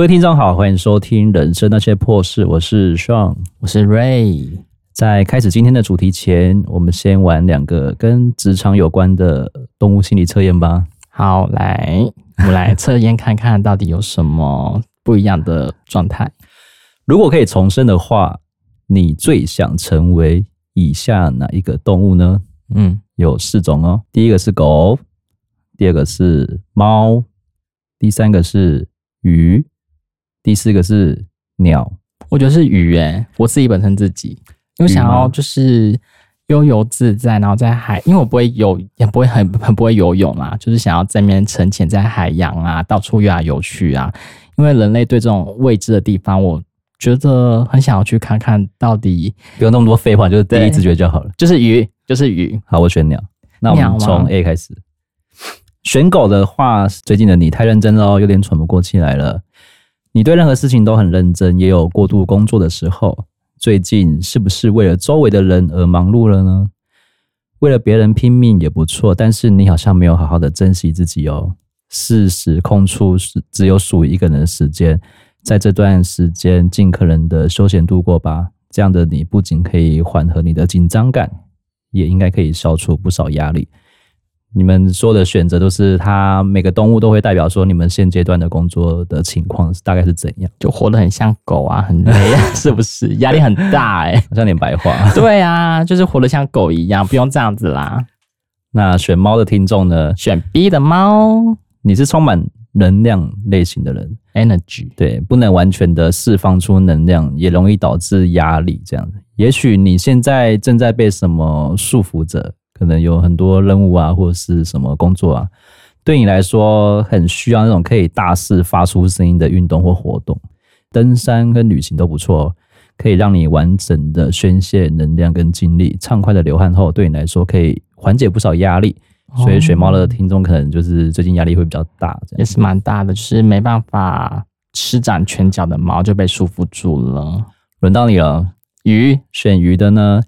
各位听众好，欢迎收听《人生那些破事》，我是 Sean，我是 Ray。在开始今天的主题前，我们先玩两个跟职场有关的动物心理测验吧。好，来，我们来测验看看到底有什么不一样的状态。如果可以重生的话，你最想成为以下哪一个动物呢？嗯，有四种哦。第一个是狗，第二个是猫，第三个是鱼。第四个是鸟，我觉得是鱼诶、欸，我自己本身自己，因为想要就是悠游自在，然后在海，因为我不会游，也不会很很不会游泳啦，就是想要在那边沉潜在海洋啊，到处游来游去啊。因为人类对这种未知的地方，我觉得很想要去看看到底。不用那么多废话，就是第一直觉就好了。就是鱼，就是鱼。好，我选鸟。那我们从 A 开始。选狗的话，最近的你太认真了，有点喘不过气来了。你对任何事情都很认真，也有过度工作的时候。最近是不是为了周围的人而忙碌了呢？为了别人拼命也不错，但是你好像没有好好的珍惜自己哦。适时空出是只有属于一个人的时间，在这段时间尽可能的休闲度过吧。这样的你不仅可以缓和你的紧张感，也应该可以消除不少压力。你们说的选择都是它，每个动物都会代表说你们现阶段的工作的情况大概是怎样？就活得很像狗啊，很累啊，是不是？压力很大哎、欸，好像点白话。对啊，就是活得像狗一样，不用这样子啦。那选猫的听众呢？选 B 的猫，你是充满能量类型的人，energy。对，不能完全的释放出能量，也容易导致压力。这样，也许你现在正在被什么束缚着。可能有很多任务啊，或者是什么工作啊，对你来说很需要那种可以大肆发出声音的运动或活动。登山跟旅行都不错，可以让你完整的宣泄能量跟精力，畅快的流汗后，对你来说可以缓解不少压力。所以选猫的听众可能就是最近压力会比较大，也是蛮大的，就是没办法施展拳脚的猫就被束缚住了。轮到你了，鱼，选鱼的呢？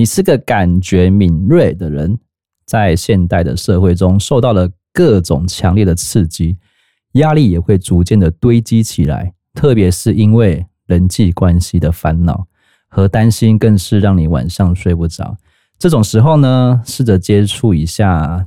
你是个感觉敏锐的人，在现代的社会中受到了各种强烈的刺激，压力也会逐渐的堆积起来，特别是因为人际关系的烦恼和担心，更是让你晚上睡不着。这种时候呢，试着接触一下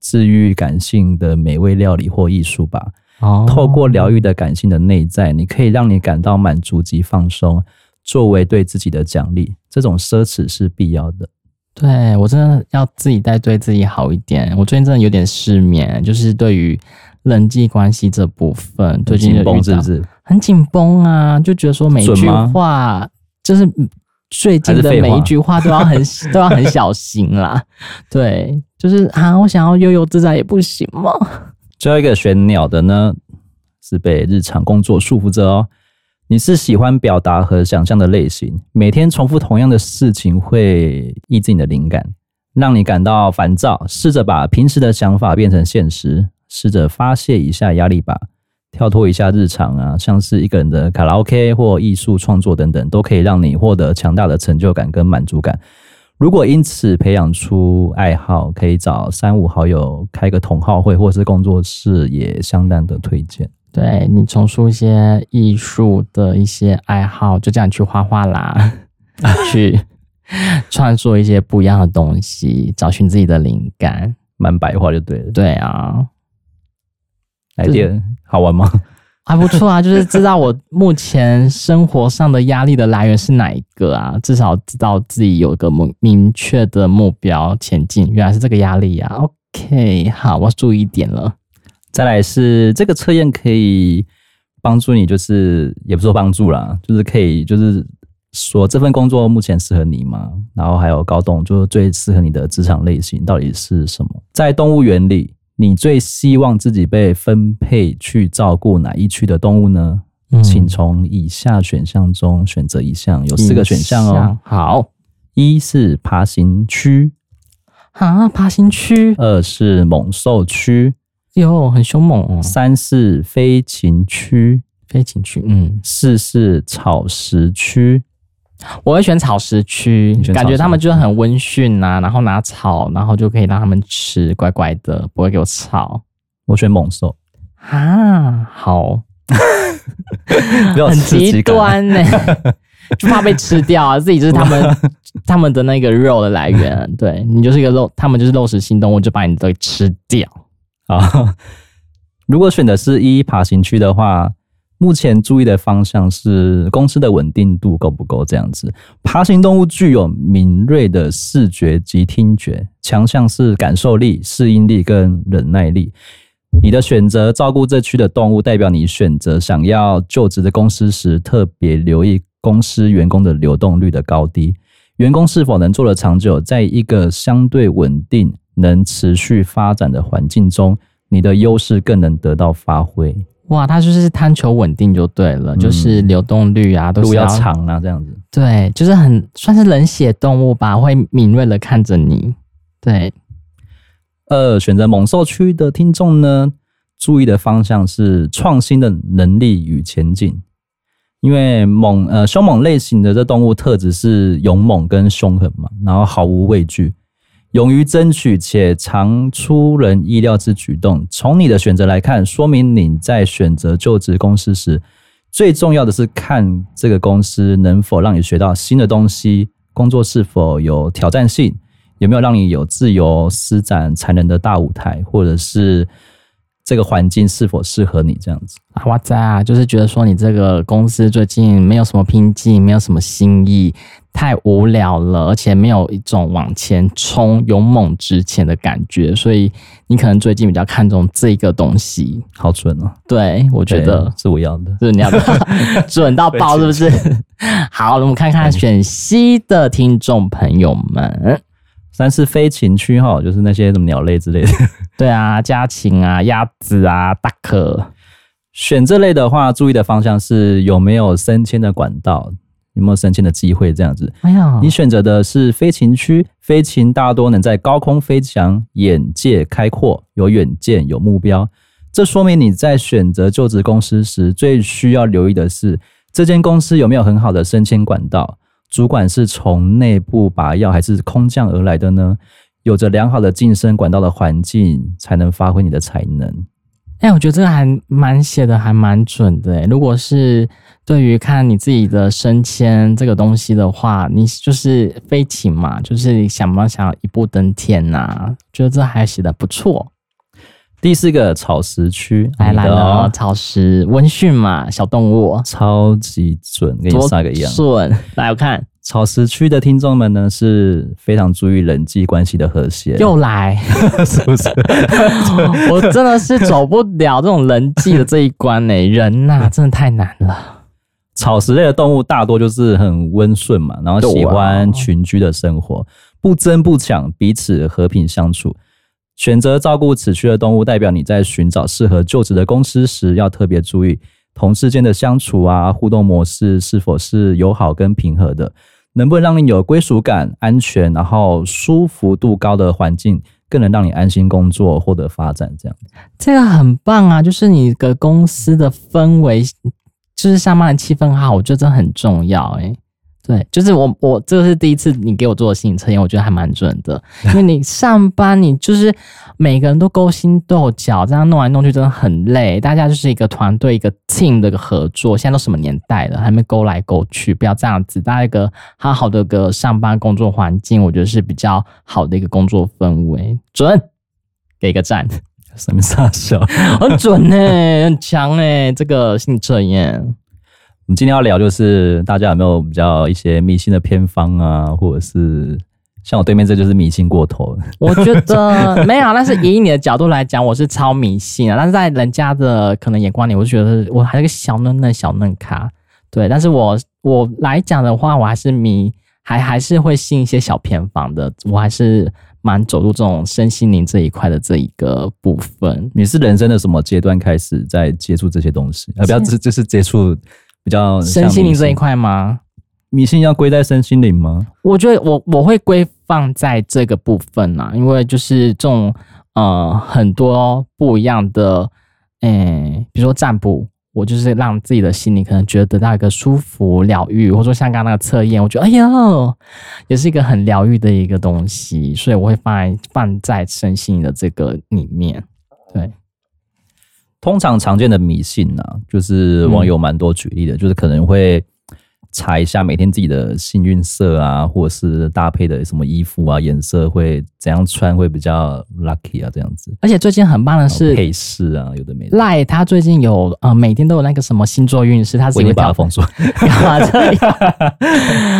治愈感性的美味料理或艺术吧。哦，透过疗愈的感性的内在，你可以让你感到满足及放松。作为对自己的奖励，这种奢侈是必要的。对，我真的要自己再对自己好一点。我最近真的有点失眠，就是对于人际关系这部分，最近是不是？很紧绷啊，就觉得说每一句话，就是最近的每一句话都要很 都要很小心啦。对，就是啊，我想要悠游自在也不行吗？最后一个选鸟的呢，是被日常工作束缚着哦。你是喜欢表达和想象的类型，每天重复同样的事情会抑制你的灵感，让你感到烦躁。试着把平时的想法变成现实，试着发泄一下压力吧，跳脱一下日常啊，像是一个人的卡拉 OK 或艺术创作等等，都可以让你获得强大的成就感跟满足感。如果因此培养出爱好，可以找三五好友开个同好会或是工作室，也相当的推荐。对，你重塑一些艺术的一些爱好，就这样去画画啦，去创作一些不一样的东西，找寻自己的灵感，蛮白话就对了。对啊，来电好玩吗？还不错啊，就是知道我目前生活上的压力的来源是哪一个啊，至少知道自己有个明明确的目标前进，原来是这个压力呀、啊。OK，好，我要注意一点了。再来是这个测验可以帮助你，就是也不说帮助啦，就是可以就是说这份工作目前适合你吗？然后还有高动就是最适合你的职场类型到底是什么？在动物园里，你最希望自己被分配去照顾哪一区的动物呢？嗯、请从以下选项中选择一项，有四个选项哦。好，一是爬行区，啊，爬行区。二是猛兽区。哟，很凶猛哦！三是飞禽区，飞禽区，嗯，四是草食区。我会选草食区，感觉他们就很温驯呐，然后拿草，然后就可以让他们吃，乖乖的，不会给我吵。我选猛兽啊，好，很极端呢、欸，就怕被吃掉啊！自己就是他们 他们的那个肉的来源，对，你就是一个肉，他们就是肉食性动物，就把你都吃掉 啊！如果选的是一爬行区的话，目前注意的方向是公司的稳定度够不够这样子。爬行动物具有敏锐的视觉及听觉，强项是感受力、适应力跟忍耐力。你的选择照顾这区的动物，代表你选择想要就职的公司时，特别留意公司员工的流动率的高低，员工是否能做得长久，在一个相对稳定、能持续发展的环境中，你的优势更能得到发挥。哇，他就是贪求稳定就对了，嗯、就是流动率啊，都是要长啊，这样子。对，就是很算是冷血动物吧，会敏锐的看着你。对。二，选择猛兽区的听众呢，注意的方向是创新的能力与前进。因为猛呃凶猛类型的这动物特质是勇猛跟凶狠嘛，然后毫无畏惧，勇于争取且常出人意料之举动。从你的选择来看，说明你在选择就职公司时，最重要的是看这个公司能否让你学到新的东西，工作是否有挑战性。有没有让你有自由施展才能的大舞台，或者是这个环境是否适合你这样子？啊，哇塞啊，就是觉得说你这个公司最近没有什么拼劲，没有什么新意，太无聊了，而且没有一种往前冲、勇猛直前的感觉，所以你可能最近比较看重这个东西。好准哦！对，我觉得是我要的，是你要的，准到爆，是不是？好，我们看看选 C 的听众朋友们。三是飞禽区哈，就是那些什么鸟类之类的。对啊，家禽啊，鸭子啊，大可。选这类的话，注意的方向是有没有升迁的管道，有没有升迁的机会这样子。哎呀，你选择的是飞禽区，飞禽大多能在高空飞翔，眼界开阔，有远见，有目标。这说明你在选择就职公司时，最需要留意的是这间公司有没有很好的升迁管道。主管是从内部拔药还是空降而来的呢？有着良好的晋升管道的环境，才能发挥你的才能。哎、我觉得这个还蛮写的，还蛮准的。如果是对于看你自己的升迁这个东西的话，你就是飞禽嘛，就是想不想要一步登天呐、觉得这还写的不错。第四个草食区来来了，草食温驯嘛，小动物超级准，跟你三个一样准。来，我看草食区的听众们呢，是非常注意人际关系的和谐。又来，是不是？我真的是走不了这种人际的这一关呢、欸。人呐、啊，真的太难了。草食类的动物大多就是很温顺嘛，然后喜欢群居的生活，不争不抢，彼此和平相处。选择照顾此区的动物，代表你在寻找适合就职的公司时，要特别注意同事间的相处啊，互动模式是否是友好跟平和的，能不能让你有归属感、安全，然后舒服度高的环境，更能让你安心工作、获得发展。这样，这个很棒啊！就是你的公司的氛围，就是上班的气氛好，我觉得这很重要诶、对，就是我，我这个是第一次你给我做的心理测验，我觉得还蛮准的。因为你上班，你就是每个人都勾心斗角，这样弄来弄去真的很累。大家就是一个团队，一个 team 的一个合作。现在都什么年代了，还没勾来勾去，不要这样子。大家一个好好的个上班工作环境，我觉得是比较好的一个工作氛围。准，给个赞。什么傻笑？很准哎，很强哎，这个心理测验。我们今天要聊，就是大家有没有比较一些迷信的偏方啊，或者是像我对面这就是迷信过头。我觉得 没有，但是以你的角度来讲，我是超迷信啊。但是在人家的可能眼光里，我就觉得我还是个小嫩嫩小嫩咖。对，但是我我来讲的话，我还是迷，还还是会信一些小偏方的。我还是蛮走入这种身心灵这一块的这一个部分。你是人生的什么阶段开始在接触这些东西？啊，不要，这就是接触。比较身心灵这一块吗？迷信要归在身心灵吗？我觉得我我会归放在这个部分呐，因为就是这种呃很多不一样的，诶、欸，比如说占卜，我就是让自己的心里可能觉得得到一个舒服疗愈，或者说像刚刚那个测验，我觉得哎呀，也是一个很疗愈的一个东西，所以我会放在放在身心灵的这个里面，对。通常常见的迷信呢、啊，就是网友蛮多举例的，嗯、就是可能会。查一下每天自己的幸运色啊，或者是搭配的什么衣服啊，颜色会怎样穿会比较 lucky 啊，这样子。而且最近很棒的是配饰啊，有的没的。赖他最近有呃，每天都有那个什么星座运势，他自己会把它封锁。干嘛这样？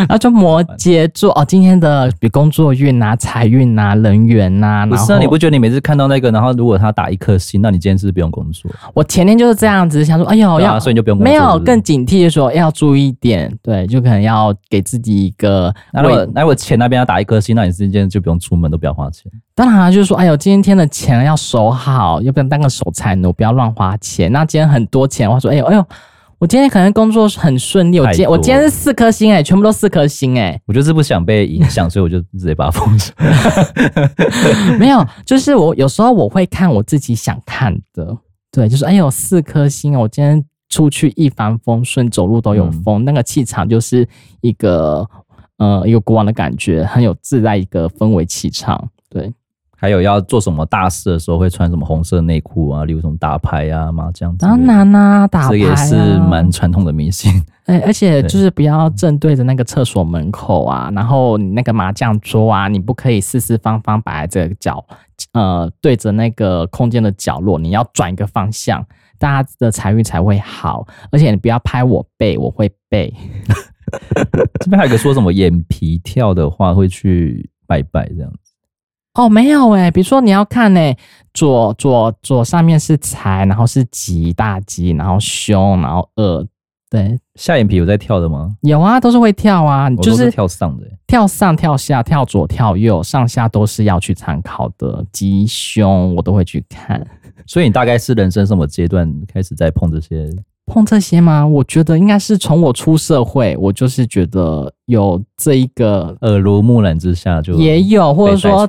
那就摩羯座哦，今天的比工作运啊、财运啊、人缘啊。不是啊，你不觉得你每次看到那个，然后如果他打一颗星，那你今天是不是不用工作？我前天就是这样子想说，哎呦，要、啊、所以你就不用工作没有更警惕的说要注意一点。对，就可能要给自己一个。那如果那如果钱那边要打一颗星，那你今天就不用出门，都不要花钱。当然就是说，哎呦，今天的钱要守好，要不然当个守财奴，不要乱花钱。那今天很多钱的话，说，哎呦，哎呦，我今天可能工作很顺利，我今天我今天是四颗星，哎，全部都四颗星，哎，我就是不想被影响，所以我就直接把它封住。没有，就是我有时候我会看我自己想看的，对，就是哎呦，四颗星，我今天。出去一帆风顺，走路都有风，嗯、那个气场就是一个呃一个国王的感觉，很有自在一个氛围气场。对，还有要做什么大事的时候会穿什么红色内裤啊，例如什么打牌啊、麻将。当然啦，打牌、啊、这也是蛮传统的迷信。哎，而且就是不要正对着那个厕所门口啊，然后你那个麻将桌啊，你不可以四四方方摆在这个角，呃，对着那个空间的角落，你要转一个方向。大家的财运才会好，而且你不要拍我背，我会背。这边还有个说什么眼皮跳的话会去拜拜这样子。哦，没有诶，比如说你要看呢，左左左上面是财，然后是吉大吉，然后凶，然后恶。对，下眼皮有在跳的吗？有啊，都是会跳啊，就是跳上的，跳上跳下，跳左跳右，上下都是要去参考的。吉凶我都会去看。所以你大概是人生什么阶段开始在碰这些？碰这些吗？我觉得应该是从我出社会，我就是觉得有这一个耳濡目染之下就也有，或者说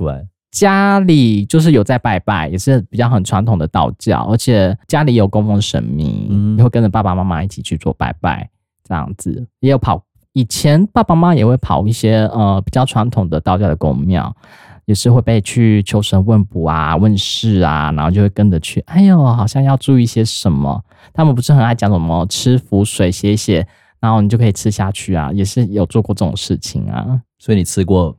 家里就是有在拜拜，也是比较很传统的道教，而且家里有供奉神明，嗯，会跟着爸爸妈妈一起去做拜拜，这样子也有跑。以前爸爸妈妈也会跑一些呃比较传统的道教的宫庙。也是会被去求神问卜啊、问事啊，然后就会跟着去。哎呦，好像要注意些什么？他们不是很爱讲什么吃符水写写，然后你就可以吃下去啊。也是有做过这种事情啊。所以你吃过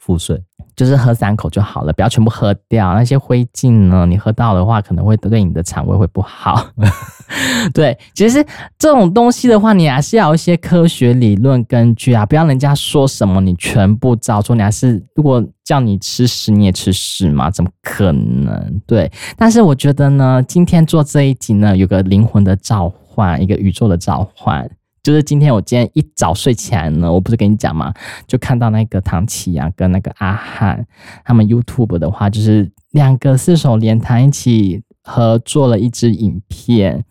腹水？就是喝三口就好了，不要全部喝掉。那些灰烬呢，你喝到的话，可能会对你的肠胃会不好。对，其实这种东西的话，你还是要一些科学理论根据啊，不要人家说什么你全部照做。你还是如果叫你吃屎，你也吃屎吗？怎么可能？对。但是我觉得呢，今天做这一集呢，有个灵魂的召唤，一个宇宙的召唤。就是今天，我今天一早睡起来呢，我不是跟你讲嘛？就看到那个唐綺阳跟那个阿翰，他们 YouTube 的话，就是两个四手联弹一起合作了一支影片。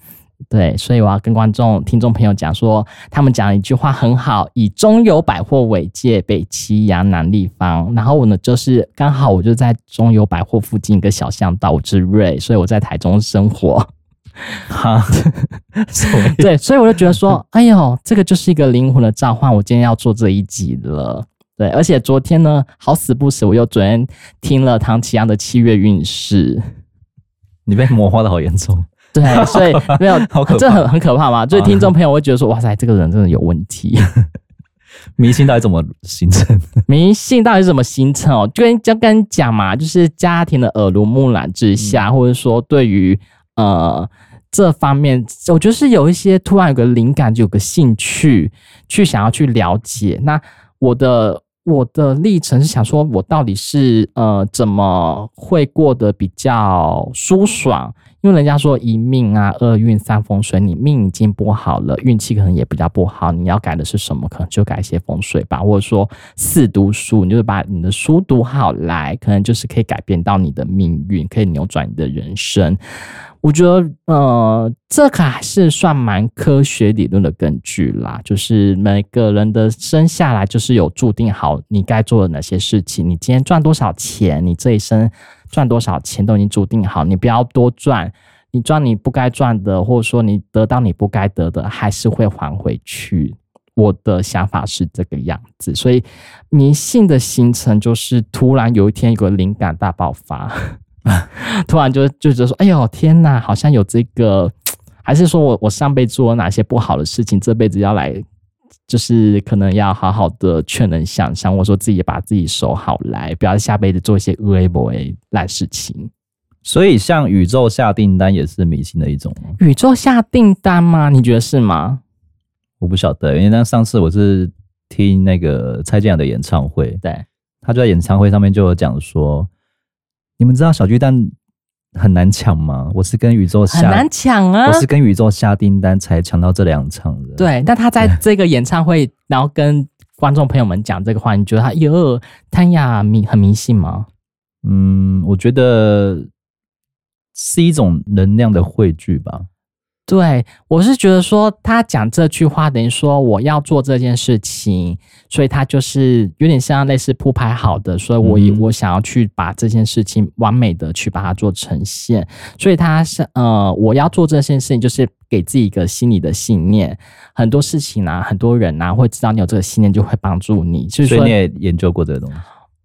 对，所以我要跟观众、听众朋友讲说，他们讲一句话很好：以中友百货为界，北七阳，南立方。然后我呢，就是刚好我就在中友百货附近一个小巷道，我是瑞，所以我在台中生活。哈，对，所以我就觉得说，哎呦，这个就是一个灵魂的召唤。我今天要做这一集了，对，而且昨天呢，好死不死，我又昨天听了唐奇阳的七月运势，你被魔化的好严重，对，所以 没有，好可怕，这很很可怕嘛。所以听众朋友会觉得说，哇塞，这个人真的有问题。迷信到底怎么形成？迷信到底是怎么形成哦？就跟就跟你讲嘛，就是家庭的耳濡目染之下，嗯、或者说对于。呃，这方面我觉得是有一些突然有个灵感，就有个兴趣去想要去了解。那我的我的历程是想说，我到底是呃怎么会过得比较舒爽？因为人家说一命啊，二运三风水，你命已经不好了，运气可能也比较不好。你要改的是什么？可能就改一些风水吧，或者说四读书，你就把你的书读好来，可能就是可以改变到你的命运，可以扭转你的人生。我觉得，呃，这个还是算蛮科学理论的根据啦。就是每个人的生下来就是有注定好你该做的哪些事情。你今天赚多少钱，你这一生赚多少钱都已经注定好。你不要多赚，你赚你不该赚的，或者说你得到你不该得的，还是会还回去。我的想法是这个样子，所以迷信的形成就是突然有一天有个灵感大爆发。突然就就觉得说，哎呦天哪，好像有这个，还是说我我上辈做了哪些不好的事情，这辈子要来，就是可能要好好的劝人想想，我说自己把自己守好来，不要下辈子做一些恶为不为烂事情。所以，像宇宙下订单也是迷信的一种。宇宙下订单吗？你觉得是吗？我不晓得，因为那上次我是听那个蔡健雅的演唱会，对，他就在演唱会上面就有讲说，你们知道小巨蛋很难抢吗？我是跟宇宙下很难抢啊，我是跟宇宙下订单才抢到这两场的。对，但他在这个演唱会，然后跟观众朋友们讲这个话，你觉得他哟，谭雅迷很迷信吗？嗯，我觉得。是一种能量的汇聚吧。对，我是觉得说他讲这句话等于说我要做这件事情，所以他就是有点像类似铺排好的，所以我以、嗯、我想要去把这件事情完美的去把它做呈现。所以他是呃，我要做这件事情，就是给自己一个心理的信念。很多事情啊，很多人啊会知道你有这个信念，就会帮助你。就是说所以你也研究过这个东西。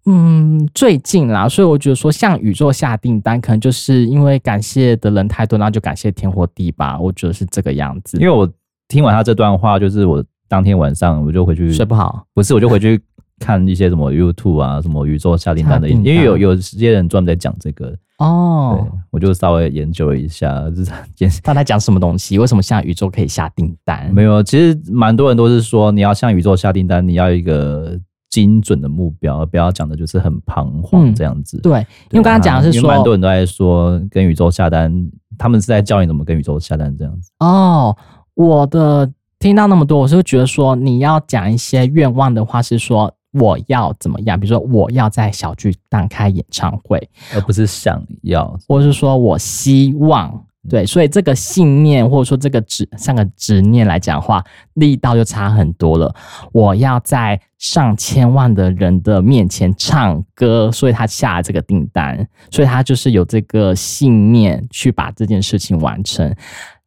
嗯，最近啦，所以我觉得说，向宇宙下订单，可能就是因为感谢的人太多，然后就感谢天或地吧。我觉得是这个样子。因为我听完他这段话，就是我当天晚上我就回去睡不好，不是，我就回去看一些什么 YouTube 啊，什么宇宙下订单的，因为有有些人专门在讲这个哦，对，我就稍微研究了一下，就是他在讲什么东西？为什么向宇宙可以下订单？没有，其实蛮多人都是说，你要向宇宙下订单，你要一个。精准的目标，而不要讲的就是很彷徨这样子。嗯、对，因为刚刚讲的是说，蛮多人都在说跟宇宙下单，他们是在教你怎么跟宇宙下单这样子。哦，我的听到那么多，我是会觉得说，你要讲一些愿望的话，是说我要怎么样？比如说我要在小巨蛋开演唱会，而不是想要，或者是说我希望。对，所以这个信念或者说这个执像个执念来讲话，力道就差很多了。我要在上千万的人的面前唱歌，所以他下了这个订单，所以他就是有这个信念去把这件事情完成。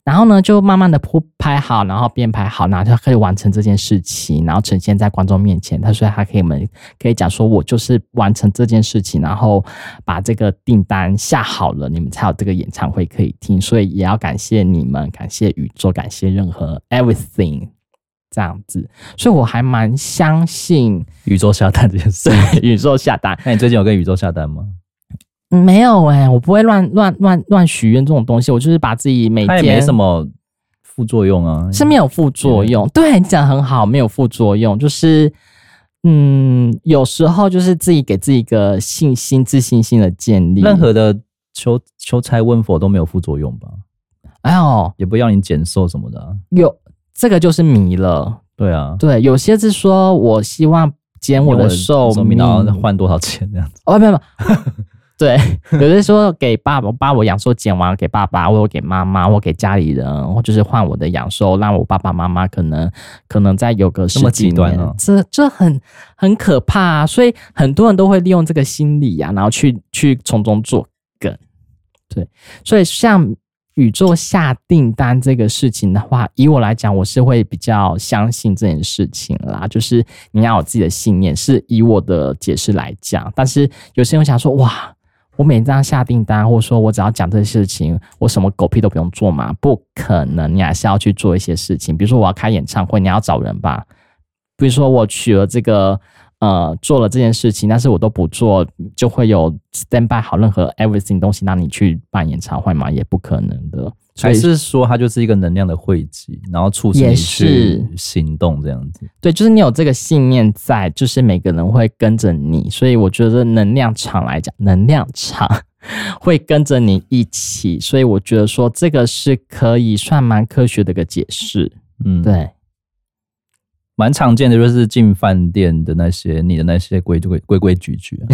然后呢，就慢慢的铺拍好，然后编排好，然后他可以完成这件事情，然后呈现在观众面前。他说他可以们可以讲说，我就是完成这件事情，然后把这个订单下好了，你们才有这个演唱会可以听。所以也要感谢你们，感谢宇宙，感谢任何 everything 这样子。所以我还蛮相信宇宙下单这件事。宇宙下单，那你最近有跟宇宙下单吗？没有哎、欸，我不会乱乱乱乱许愿这种东西，我就是把自己每天没什么副作用啊，是没有副作用。对，对你讲得很好，没有副作用，就是嗯，有时候就是自己给自己一个信心、自信心的建立。任何的求求财问佛都没有副作用吧？哎呦，也不要你减瘦什么的、啊。有这个就是迷了。对啊，对，有些是说我希望减我的寿命，然后换多少钱这样子。哦，没有没有。对，有的说给爸爸，把我养寿减完给爸爸，或者给妈妈，或给家里人，或就是换我的养寿，让我爸爸妈妈可能可能再有个十几年，哦、这这很很可怕啊！所以很多人都会利用这个心理啊，然后去去从中作梗。对，所以像宇宙下订单这个事情的话，以我来讲，我是会比较相信这件事情啦。就是你要有自己的信念，是以我的解释来讲。但是有些人想说，哇。我每张下订单，或者说我只要讲这些事情，我什么狗屁都不用做嘛？不可能，你还是要去做一些事情。比如说我要开演唱会，你要找人吧？比如说我取了这个，呃，做了这件事情，但是我都不做，就会有 stand by 好任何 everything 东西让你去办演唱会嘛？也不可能的。还是说它就是一个能量的汇集，然后促使你去行动这样子？对，就是你有这个信念在，就是每个人会跟着你，所以我觉得能量场来讲，能量场 会跟着你一起，所以我觉得说这个是可以算蛮科学的一个解释。嗯，对。蛮常见的就是进饭店的那些你的那些规规规规矩矩、啊，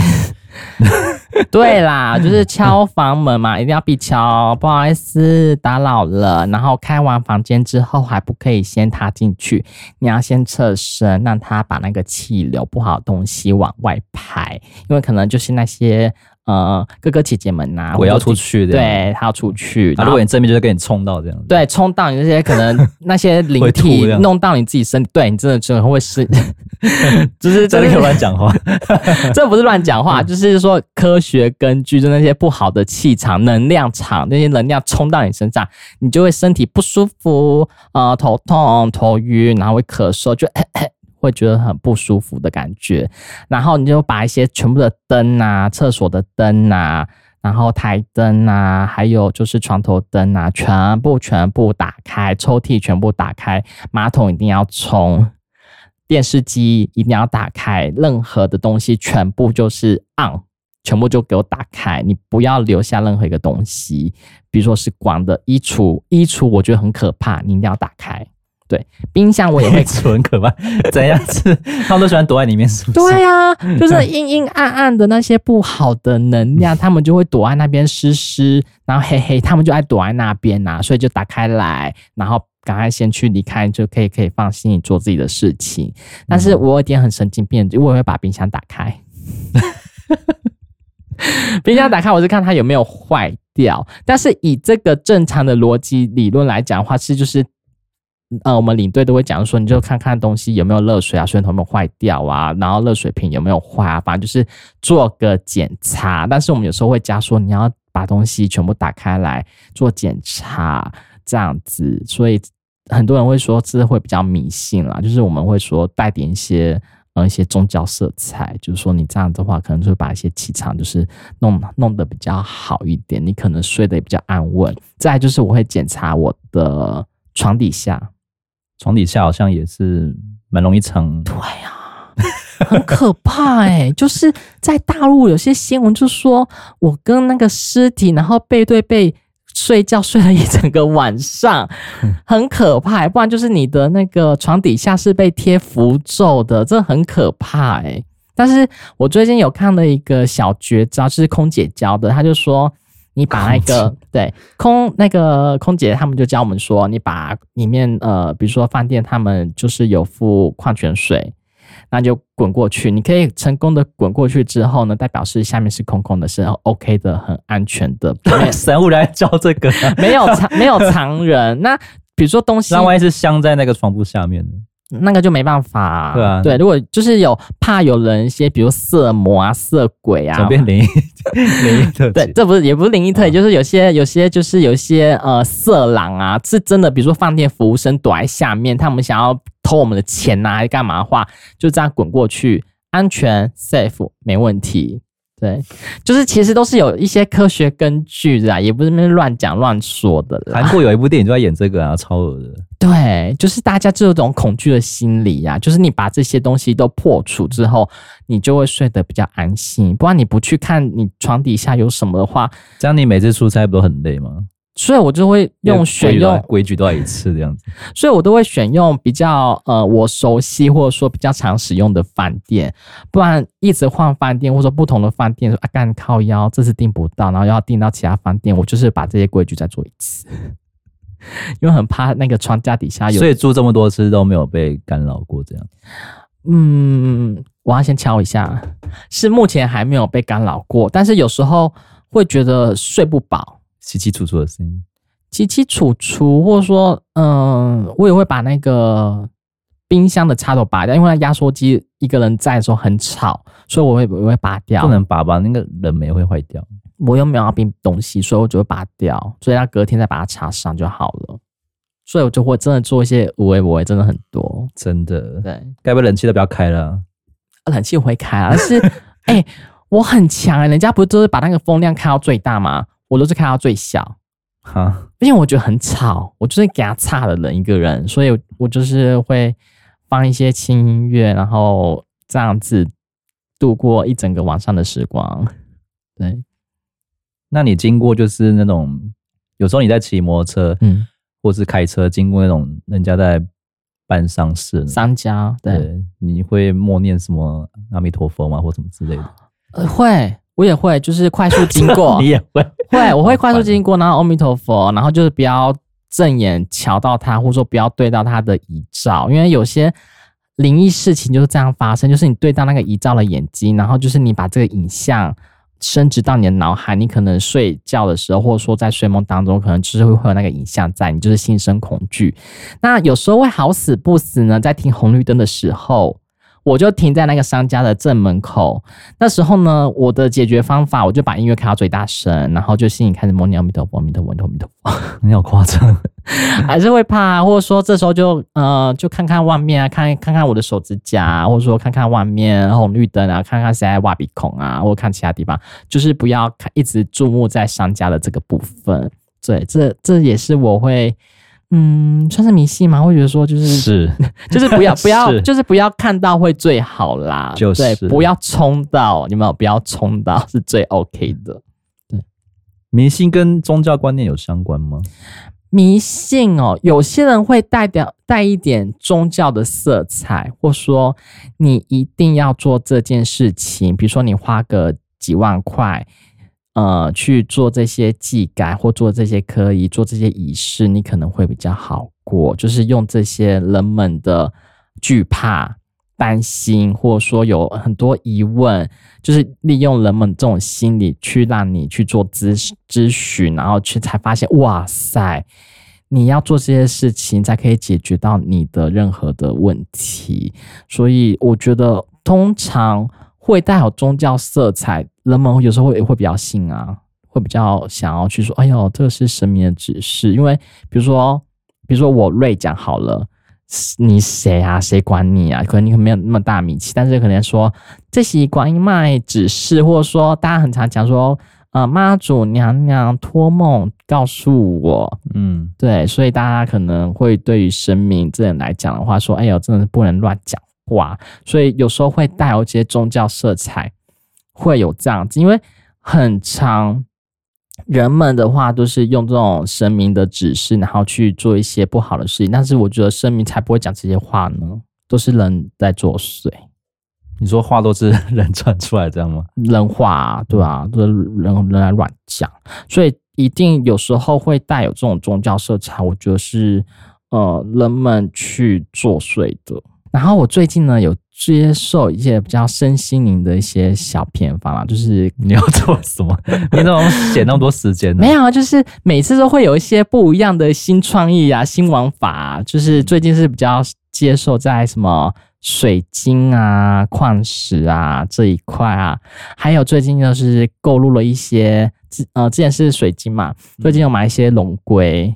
对啦，就是敲房门嘛，一定要必敲，不好意思打扰了。然后开完房间之后还不可以先踏进去，你要先侧身，让他把那个气流不好的东西往外排，因为可能就是那些呃哥哥姐姐们呐、啊，我要出去的，对，他要出去。啊、如果你正面就是跟你冲到这样子，对，冲到你那些可能那些灵 体弄到你自己身体，对你真的真的会是，就是真的乱讲话，这不是乱讲话，就是说科学根据，就那些不好的气场、能量场，那些能量冲到你身上，你就会身体不舒服，呃，头痛、头晕，然后会咳嗽，就。会觉得很不舒服的感觉，然后你就把一些全部的灯啊、厕所的灯啊、然后台灯啊，还有就是床头灯啊，全部全部打开，抽屉全部打开，马桶一定要冲，电视机一定要打开，任何的东西全部就是 on，全部就给我打开，你不要留下任何一个东西，比如说是光的衣橱，衣橱我觉得很可怕，你一定要打开。对，冰箱我也会 存可怕，怎样子？他们都喜欢躲在里面，是不是？对呀、啊，就是阴阴暗暗的那些不好的能量，他们就会躲在那边湿湿，然后嘿嘿，他们就爱躲在那边呐、啊，所以就打开来，然后赶快先去离开，就可以可以放心你做自己的事情。但是我有点很神经病，我也会把冰箱打开，冰箱打开，我是看它有没有坏掉。但是以这个正常的逻辑理论来讲的话，是就是。呃，我们领队都会讲说，你就看看东西有没有漏水啊，水龙头有没有坏掉啊，然后热水瓶有没有坏啊，反正就是做个检查。但是我们有时候会加说，你要把东西全部打开来做检查，这样子。所以很多人会说，这会比较迷信啦，就是我们会说带点一些呃一些宗教色彩，就是说你这样的话，可能就会把一些气场就是弄弄得比较好一点，你可能睡得也比较安稳。再就是我会检查我的床底下。床底下好像也是蛮容易藏，对啊，很可怕哎、欸！就是在大陆有些新闻就说，我跟那个尸体，然后背对背睡觉，睡了一整个晚上，很可怕、欸。不然就是你的那个床底下是被贴符咒的，这很可怕哎、欸。但是我最近有看了一个小绝招，就是空姐教的，他就说。你把那个对空那个空姐，他们就教我们说，你把里面呃，比如说饭店他们就是有附矿泉水，那就滚过去。你可以成功的滚过去之后呢，代表是下面是空空的，是 OK 的，很安全的。神物来教这个，没有藏没有藏人。那比如说东西，那万一是镶在那个床铺下面呢？那个就没办法、啊，对啊，对，如果就是有怕有人一些，比如色魔啊、色鬼啊，灵异灵异特对，这不是也不是灵异特，就是有些有些就是有些呃色狼啊，是真的，比如说饭店服务生躲在下面，他们想要偷我们的钱呐、啊，还是干嘛的话，就这样滚过去，安全 safe 没问题。对，就是其实都是有一些科学根据的啊，也不是乱讲乱说的。韩国有一部电影就在演这个啊，超恶的。对，就是大家这种恐惧的心理呀、啊，就是你把这些东西都破除之后，你就会睡得比较安心。不然你不去看你床底下有什么的话，这样你每次出差不都很累吗？所以我就会用选用规矩都要一次这样子，所以我都会选用比较呃我熟悉或者说比较常使用的饭店，不然一直换饭店或者说不同的饭店说啊干靠腰，这次订不到，然后要订到其他饭店，我就是把这些规矩再做一次，因为很怕那个床架底下有，所以住这么多次都没有被干扰过这样。嗯，我要先敲一下，是目前还没有被干扰过，但是有时候会觉得睡不饱。起起楚楚的声音，起起楚楚，或者说，嗯，我也会把那个冰箱的插头拔掉，因为那压缩机一个人在的时候很吵，所以我会我会拔掉。不能拔吧？那个人没会坏掉。我又没有要冰东西，所以我就会拔掉，所以他隔天再把它插上就好了。所以我就会真的做一些无为无为，真的很多，真的。对，该不会冷气都不要开了？冷气会开啊，但是 哎、欸，我很强哎、欸，人家不是都是把那个风量开到最大吗？我都是开到最小，哈，因为我觉得很吵，我就是给他差的人一个人，所以我就是会放一些轻音乐，然后这样子度过一整个晚上的时光。对，那你经过就是那种有时候你在骑摩托车，嗯，或是开车经过那种人家在办丧事，商家，对，对，你会默念什么阿弥陀佛吗，或什么之类的？呃，会。我也会，就是快速经过。你也会？会，我会快速经过，然后阿弥陀佛，然后就是不要正眼瞧到他，或者说不要对到他的遗照，因为有些灵异事情就是这样发生，就是你对到那个遗照的眼睛，然后就是你把这个影像深植到你的脑海，你可能睡觉的时候，或者说在睡梦当中，可能就是会会有那个影像在，你就是心生恐惧。那有时候会好死不死呢，在停红绿灯的时候。我就停在那个商家的正门口，那时候呢，我的解决方法，我就把音乐开到最大声，然后就心里开始默念阿弥陀佛，阿弥陀佛，阿弥陀佛。你好夸张，还是会怕，或者说这时候就呃，就看看外面啊，看看看我的手指甲，或者说看看外面红绿灯啊，看看谁在挖鼻孔啊，或者看其他地方，就是不要看，一直注目在商家的这个部分。对，这这也是我会。嗯，算是迷信吗？会觉得说就是是，就是不要 不要，就是不要看到会最好啦。就是对，不要冲到，你们有不要冲到是最 OK 的。对，迷信跟宗教观念有相关吗？迷信哦，有些人会代表带一点宗教的色彩，或说你一定要做这件事情，比如说你花个几万块。呃，去做这些祭改或做这些科仪，做这些仪式，你可能会比较好过。就是用这些人们的惧怕、担心，或者说有很多疑问，就是利用人们这种心理去让你去做咨咨询，然后去才发现，哇塞，你要做这些事情才可以解决到你的任何的问题。所以我觉得，通常会带有宗教色彩。人们有时候会会比较信啊，会比较想要去说，哎呦，这个是神明的指示。因为比如说，比如说我瑞讲好了，你谁啊？谁管你啊？可能你可能没有那么大名气，但是可能说这些观音妈指示，或者说大家很常讲说，呃，妈祖娘娘托梦告诉我，嗯，对，所以大家可能会对于神明这人来讲的话，说，哎呦，真的是不能乱讲话，所以有时候会带有一些宗教色彩。会有这样子，因为很长人们的话都是用这种神明的指示，然后去做一些不好的事情。但是我觉得神明才不会讲这些话呢，都是人在作祟。你说话都是人传出来这样吗？人话啊，对啊，都是人人来乱讲，所以一定有时候会带有这种宗教色彩。我觉得是呃人们去作祟的。然后我最近呢有。接受一些比较身心灵的一些小偏方啊，就是你要做什么？你怎么写那么多时间呢？没有啊，就是每次都会有一些不一样的新创意啊、新玩法啊。就是最近是比较接受在什么水晶啊、矿石啊这一块啊，还有最近就是购入了一些，呃，之前是水晶嘛，最近有买一些龙龟。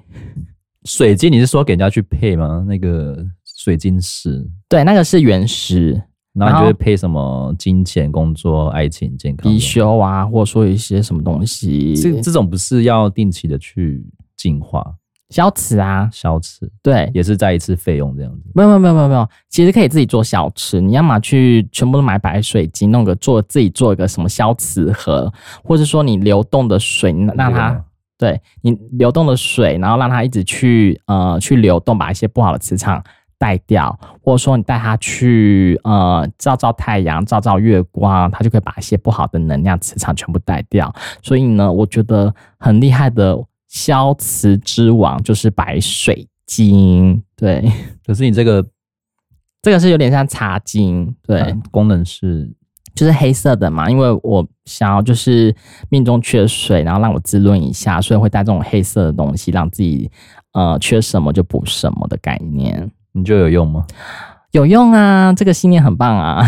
水晶，你是说给人家去配吗？那个？水晶石，对，那个是原石，然后你就会配什么金钱、工作、爱情、健康、貔貅啊，或者说一些什么东西。这这种不是要定期的去净化、消磁啊？消磁，对，也是再一次费用这样子。没有没有没有没有没有，其实可以自己做消磁。你要么去全部都买白水晶，弄个做自己做一个什么消磁盒，或者说你流动的水让它。对，你流动的水，然后让它一直去呃去流动，把一些不好的磁场。带掉，或者说你带它去呃照照太阳、照照月光，它就可以把一些不好的能量磁场全部带掉。所以呢，我觉得很厉害的消磁之王就是白水晶。对，可是你这个这个是有点像茶晶，对，啊、功能是就是黑色的嘛，因为我想要就是命中缺水，然后让我滋润一下，所以会带这种黑色的东西，让自己呃缺什么就补什么的概念。你就有用吗？有用啊，这个信念很棒啊，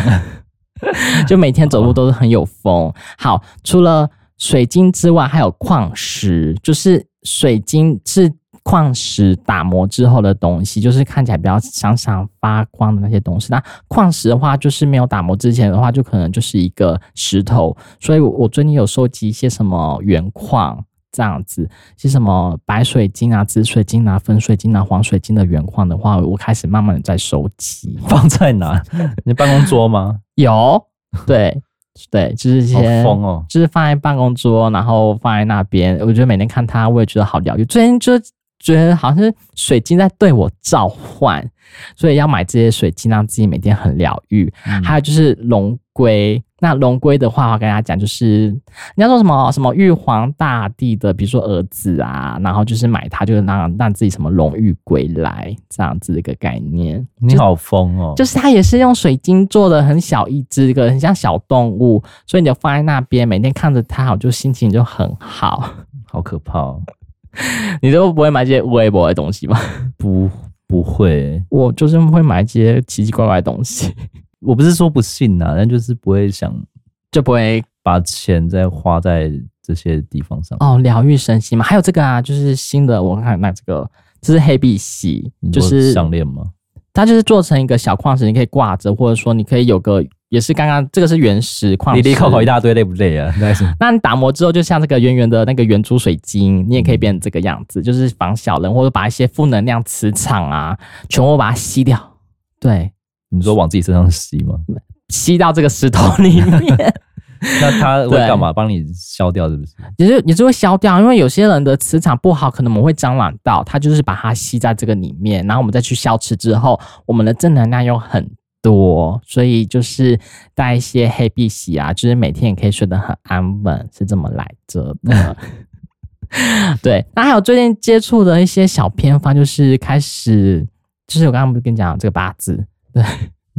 就每天走路都是很有风。好，除了水晶之外，还有矿石，就是水晶是矿石打磨之后的东西，就是看起来比较闪闪发光的那些东西。那矿石的话，就是没有打磨之前的话，就可能就是一个石头。所以我最近有收集一些什么原矿。这样子，是什么白水晶啊、紫水晶啊、粉水晶啊、黄水晶的原矿的话，我开始慢慢的在收集。放在哪？你办公桌吗？有，对对，就是一些，哦，就是放在办公桌，然后放在那边。我觉得每天看它，我也觉得好疗愈。最近就觉得好像是水晶在对我召唤，所以要买这些水晶，让自己每天很疗愈。嗯、还有就是龙龟。那龙龟的话，我跟大家讲，就是你要说什么什么玉皇大帝的，比如说儿子啊，然后就是买它，就是让让自己什么荣誉归来这样子的一个概念。你好疯哦！就是它也是用水晶做的，很小一只，一个很像小动物，所以你就放在那边，每天看着它，我就心情就很好。好可怕哦！你都不会买这些微博的东西吗？不，不会。我就是会买一些奇奇怪怪的东西。我不是说不信呐、啊，但就是不会想，就不会把钱再花在这些地方上。哦，疗愈身心嘛，还有这个啊，就是新的，我看那这个，这是黑碧玺，就是项链吗？它就是做成一个小矿石，你可以挂着，或者说你可以有个，也是刚刚这个是原石矿石，你离口口一大堆，累不累啊？那你打磨之后，就像这个圆圆的那个圆珠水晶，你也可以变成这个样子，就是防小人，或者把一些负能量磁场啊，全部把它吸掉。对。你说往自己身上吸吗？吸到这个石头里面，那它会干嘛？帮你消掉是不是？也是也是会消掉，因为有些人的磁场不好，可能我们会沾染到，它就是把它吸在这个里面，然后我们再去消磁之后，我们的正能量又很多，所以就是带一些黑碧玺啊，就是每天也可以睡得很安稳，是这么来着的。对，那还有最近接触的一些小偏方，就是开始，就是我刚刚不是跟你讲这个八字。对，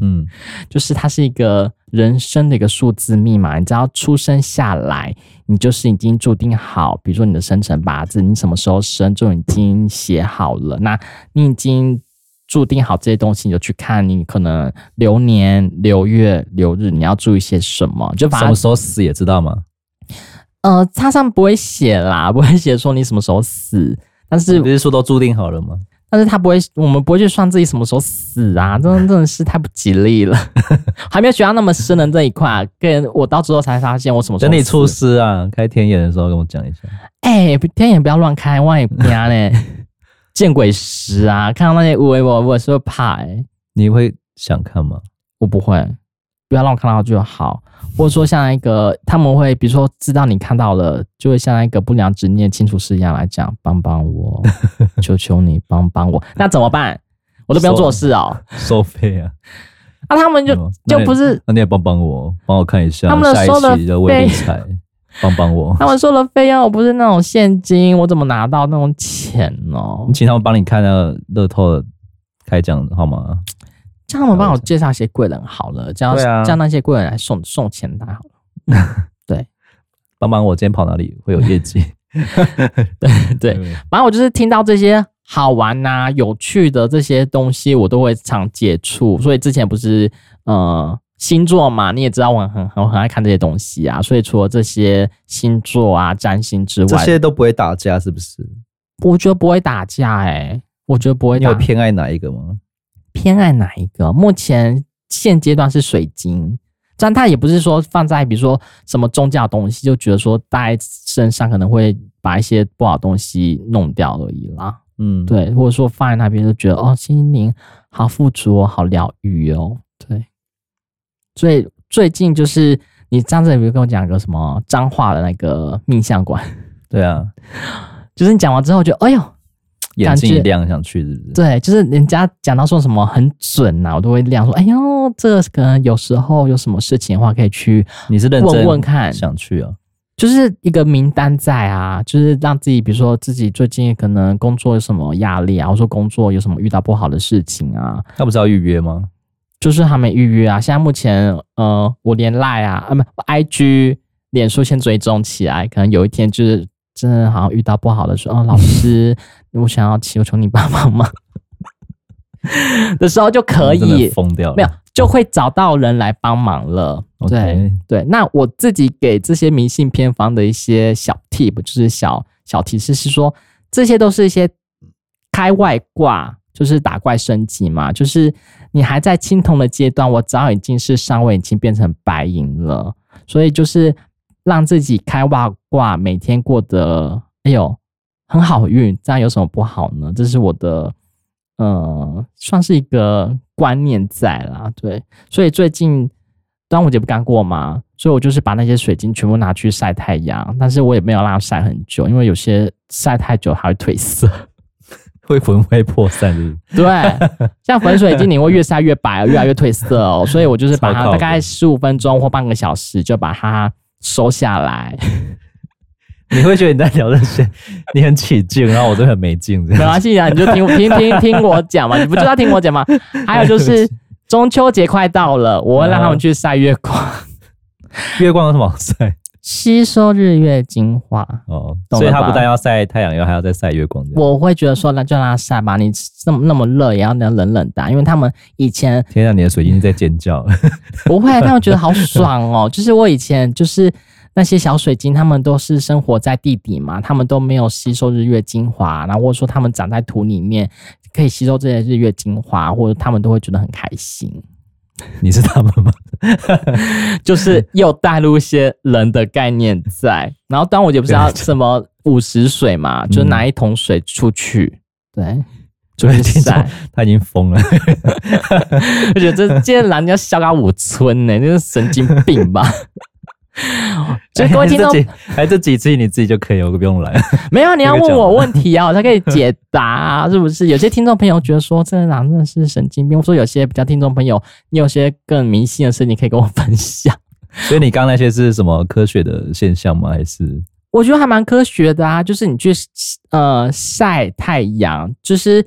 嗯，就是它是一个人生的一个数字密码，你只要出生下来，你就是已经注定好，比如说你的生辰八字，你什么时候生就已经写好了，那你已经注定好这些东西，你就去看你可能流年、流月、流日，你要注意些什么，就把什么时候死也知道吗？呃，它上不会写啦，不会写说你什么时候死，但是不是说都注定好了吗？但是他不会，我们不会去算自己什么时候死啊，真的真的是太不吉利了，还没有学到那么深的这一块，跟我到之后才发现我什么时候死。等你出师啊，开天眼的时候跟我讲一下。哎、欸，天眼不要乱开，万一不要呢，见鬼时啊！看到那些乌龟，我我是会怕哎、欸。你会想看吗？我不会，不要让我看到就好。或者说像一个他们会，比如说知道你看到了，就会像一个不良执念清除师一样来讲，帮帮我，求求你帮帮我。那怎么办？我都不用做事哦，收费啊。那、啊、他们就就不是，那你也帮帮我，帮我看一下他们的收的微理财，帮帮我。他们收了费用不是那种现金，我怎么拿到那种钱哦？你请他们帮你看那个乐透的开奖好吗？叫他们帮我介绍一些贵人好了，叫叫那些贵人来送送钱袋好了。对，帮帮我今天跑哪里会有业绩？对对，反正我就是听到这些好玩呐、啊、有趣的这些东西，我都会常接触。所以之前不是呃星座嘛，你也知道我很很很爱看这些东西啊。所以除了这些星座啊、占星之外，这些都不会打架，是不是？我觉得不会打架哎、欸，我觉得不会打。你有偏爱哪一个吗？偏爱哪一个？目前现阶段是水晶，但它也不是说放在比如说什么宗教东西，就觉得说戴在身上可能会把一些不好东西弄掉而已啦。嗯，对，或者说放在那边就觉得哦，心灵好富足哦，好疗愈哦。对，所以最近就是你上次有没有跟我讲个什么脏话的那个命相馆？对啊，就是你讲完之后就哎呦。眼睛一亮，想去是不是？对，就是人家讲到说什么很准呐、啊，我都会亮说：“哎呦，这个可能有时候有什么事情的话，可以去。”你是认真问问看，想去啊？就是一个名单在啊，就是让自己，比如说自己最近可能工作有什么压力啊，或者说工作有什么遇到不好的事情啊，那不是要预约吗？就是还没预约啊。现在目前，呃，我连赖啊，啊，不，IG、脸书先追踪起来，可能有一天就是。真的好像遇到不好的时候，哦，老师，我想要求求你帮帮忙 的时候就可以疯掉了，没有就会找到人来帮忙了。对.对，那我自己给这些迷信偏方的一些小 tip，就是小小提示，是说这些都是一些开外挂，就是打怪升级嘛，就是你还在青铜的阶段，我早已经是上位，已经变成白银了，所以就是。让自己开外挂，每天过得哎呦很好运，这样有什么不好呢？这是我的呃，算是一个观念在啦。对，所以最近端午节不刚过吗？所以我就是把那些水晶全部拿去晒太阳，但是我也没有让它晒很久，因为有些晒太久它会褪色。会魂飞魄散的。对，像粉水晶，你会越晒越白，越来越褪色哦。所以我就是把它大概十五分钟或半个小时就把它收下来。你会觉得你在聊这些，你很起劲，然后我都很没劲。没关系啊，你就听 听听听我讲嘛，你不就要听我讲吗？还有就是 中秋节快到了，我会让他们去晒月光。月光有什么好晒？吸收日月精华哦，所以它不但要晒太阳，又还要再晒月光。我会觉得说，那就让它晒吧。你那么那么热，也要能冷冷的，因为他们以前天啊，你的水晶在尖叫。不会，他们觉得好爽哦。就是我以前就是。那些小水晶，他们都是生活在地底嘛，他们都没有吸收日月精华，然后或者说他们长在土里面，可以吸收这些日月精华，或者他们都会觉得很开心。你是他们吗？就是又带入一些人的概念在，然后端午节不是要什么午时水嘛，就拿一桶水出去，对，就是在他已经疯了，我觉得这今天人家笑到五村呢，这是神经病吧。所以各位听众，还这几次你自己就可以，我不用来。没有，你要问我问题啊，我才可以解答啊，是不是？有些听众朋友觉得说这人真的是神经病。我说有些比较听众朋友，你有些更迷信的事，你可以跟我分享。所以你刚那些是什么科学的现象吗？还是我觉得还蛮科学的啊，就是你去呃晒太阳，就是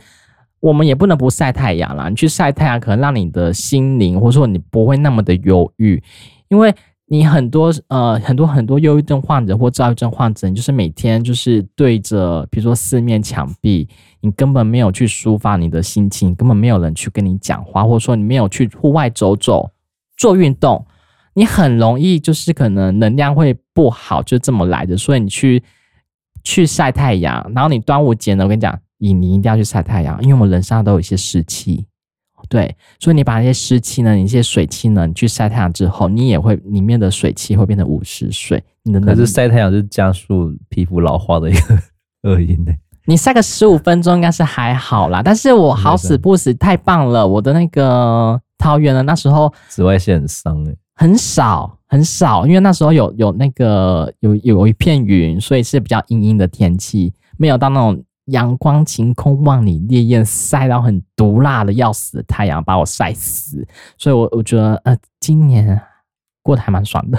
我们也不能不晒太阳啦。你去晒太阳，可能让你的心灵，或者说你不会那么的忧郁，因为。你很多呃很多很多忧郁症患者或躁郁症患者，你就是每天就是对着比如说四面墙壁，你根本没有去抒发你的心情，根本没有人去跟你讲话，或者说你没有去户外走走做运动，你很容易就是可能能量会不好，就这么来的。所以你去去晒太阳，然后你端午节呢，我跟你讲，你你一定要去晒太阳，因为我们人身上都有一些湿气。对，所以你把那些湿气呢，你一些水气呢，你去晒太阳之后，你也会里面的水气会变成五十水。你的可是晒太阳是加速皮肤老化的一个 恶因呢。你晒个十五分钟应该是还好啦，但是我好死不死太棒了，我的那个桃园呢，那时候紫外线很伤诶，很少很少，因为那时候有有那个有有一片云，所以是比较阴阴的天气，没有到那种。阳光晴空万里，烈焰晒到很毒辣的要死的太阳，把我晒死。所以我，我我觉得，呃，今年过得还蛮爽的。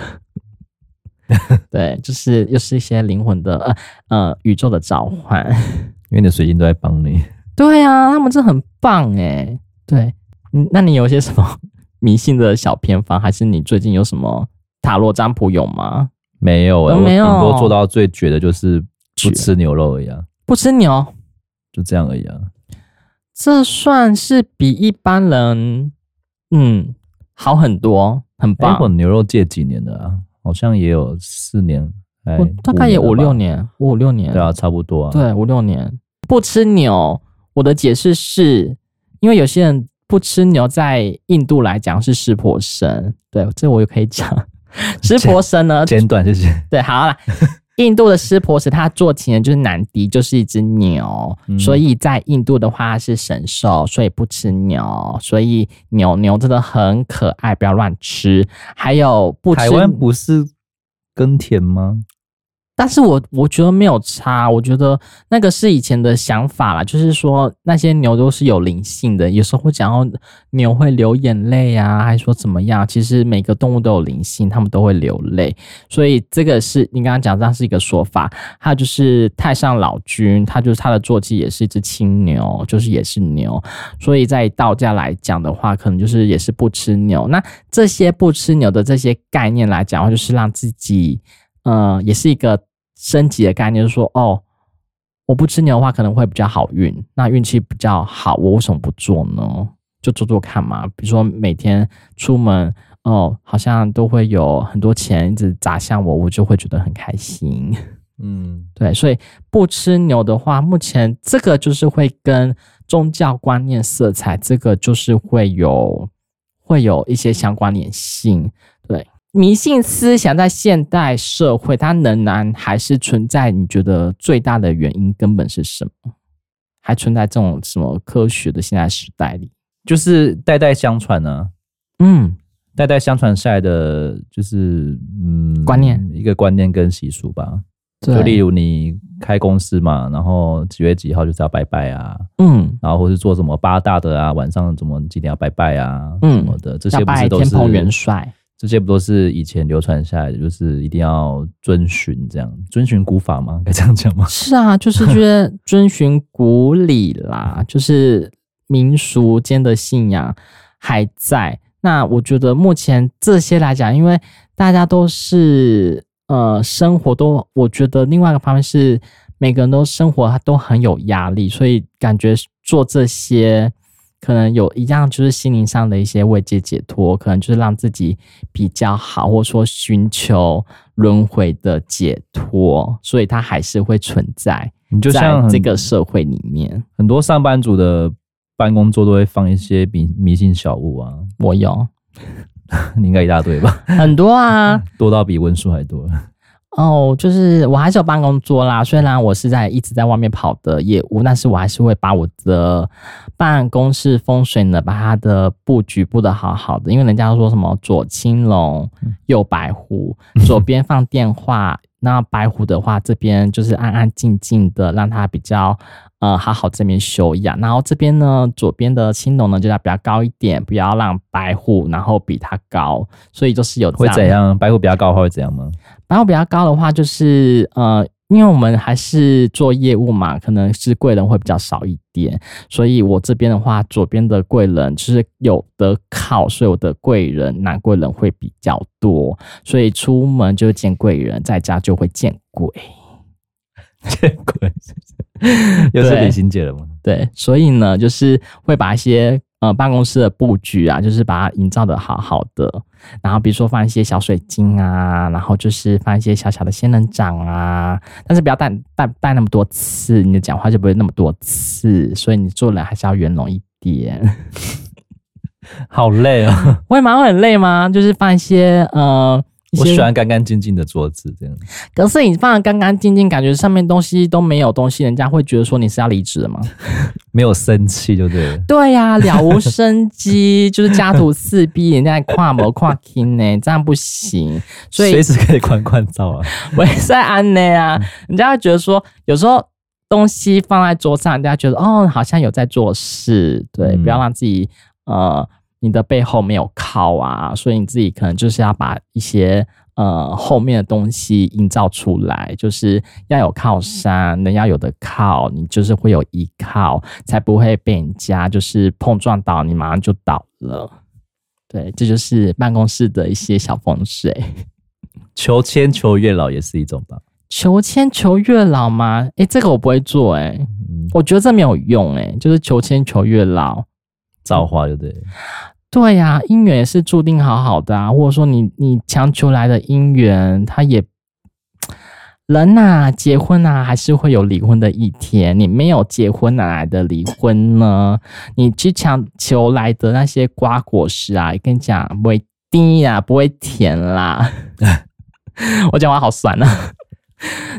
对，就是又是一些灵魂的，呃呃，宇宙的召唤。因为你的水晶都在帮你。对啊，他们真的很棒哎。对，嗯，那你有些什么迷信的小偏方，还是你最近有什么塔罗占卜有吗？没有，欸，没有。顶多做到最绝的就是不吃牛肉一样。不吃牛，就这样而已啊。这算是比一般人，嗯，好很多，很棒。我牛肉戒几年了啊？好像也有四年，我大概也五六年，五五六年。对啊，差不多啊。对，五六年。不吃牛，我的解释是因为有些人不吃牛，在印度来讲是湿婆神。对，这我也可以讲。湿婆神呢？简短谢谢。对，好了。印度的湿婆是，他做情人就是南迪，就是一只牛，嗯、所以在印度的话是神兽，所以不吃牛。所以牛牛真的很可爱，不要乱吃。还有不吃，台湾不是耕田吗？但是我我觉得没有差，我觉得那个是以前的想法啦，就是说那些牛都是有灵性的，有时候会讲到牛会流眼泪啊，还是说怎么样？其实每个动物都有灵性，它们都会流泪，所以这个是你刚刚讲，这是一个说法。还有就是太上老君，他就是他的坐骑也是一只青牛，就是也是牛，所以在道家来讲的话，可能就是也是不吃牛。那这些不吃牛的这些概念来讲的话，就是让自己。呃，也是一个升级的概念，就是说，哦，我不吃牛的话，可能会比较好运，那运气比较好，我为什么不做呢？就做做看嘛。比如说每天出门，哦，好像都会有很多钱一直砸向我，我就会觉得很开心。嗯，对，所以不吃牛的话，目前这个就是会跟宗教观念色彩，这个就是会有会有一些相关联性，对。迷信思想在现代社会，它仍然还是存在。你觉得最大的原因根本是什么？还存在这种什么科学的现代时代里，就是代代相传呢、啊？嗯，代代相传下来的就是嗯观念，一个观念跟习俗吧。就例如你开公司嘛，然后几月几号就是要拜拜啊，嗯，然后或是做什么八大的啊，晚上怎么几点要拜拜啊，嗯，什么的，这些不是都是天蓬元帅。这些不都是以前流传下来的，就是一定要遵循这样，遵循古法吗？该这样讲吗？是啊，就是觉得遵循古礼啦，就是民俗间的信仰还在。那我觉得目前这些来讲，因为大家都是呃生活都，我觉得另外一个方面是每个人都生活都很有压力，所以感觉做这些。可能有一样，就是心灵上的一些慰藉解脱，可能就是让自己比较好，或者说寻求轮回的解脱，所以它还是会存在。你就像这个社会里面，很多上班族的办公桌都会放一些迷迷信小物啊。我有，你应该一大堆吧？很多啊，多到比文书还多。哦，oh, 就是我还是有办公桌啦。虽然我是在一直在外面跑的业务，但是我还是会把我的办公室风水呢，把它的布局布的好好的。因为人家都说什么左青龙，右白虎，左边放电话，那白虎的话这边就是安安静静的，让它比较。呃，好好这边修养，然后这边呢，左边的青龙呢就要比较高一点，不要让白虎然后比它高，所以就是有会怎样？白虎比较高的话会怎样吗？白虎比较高的话，就是呃，因为我们还是做业务嘛，可能是贵人会比较少一点，所以我这边的话，左边的贵人就是有的靠，所以我的贵人男贵人会比较多，所以出门就见贵人，在家就会见鬼。见鬼！又是李心洁了吗？对，所以呢，就是会把一些呃办公室的布局啊，就是把它营造的好好的。然后比如说放一些小水晶啊，然后就是放一些小小的仙人掌啊，但是不要带带带那么多次，你的讲话就不会那么多次。所以你做人还是要圆融一点。好累啊、哦！会吗？会很累吗？就是放一些呃。我喜欢干干净净的桌子，这样。可是你放的干干净净，感觉上面东西都没有东西，人家会觉得说你是要离职了吗？没有生气就对了。对呀、啊，了无生机，就是家徒四壁，人家跨模跨 king 呢，这样不行。所以随时可以关关照啊，我也在安内啊，人家会觉得说，有时候东西放在桌上，人家觉得哦，好像有在做事。对，嗯、不要让自己呃。你的背后没有靠啊，所以你自己可能就是要把一些呃后面的东西营造出来，就是要有靠山，人要有的靠，你就是会有依靠，才不会被人家就是碰撞到，你马上就倒了。对，这就是办公室的一些小风水。求签求月老也是一种吧？求签求月老吗？诶，这个我不会做诶，嗯，我觉得这没有用诶，就是求签求月老，造化就对。对呀、啊，姻缘也是注定好好的啊，或者说你你强求来的姻缘，他也人呐、啊，结婚呐、啊，还是会有离婚的一天。你没有结婚哪来的离婚呢？你去强求来的那些瓜果实啊，跟你讲不会甜呀，不会甜啦。我讲话好酸啊，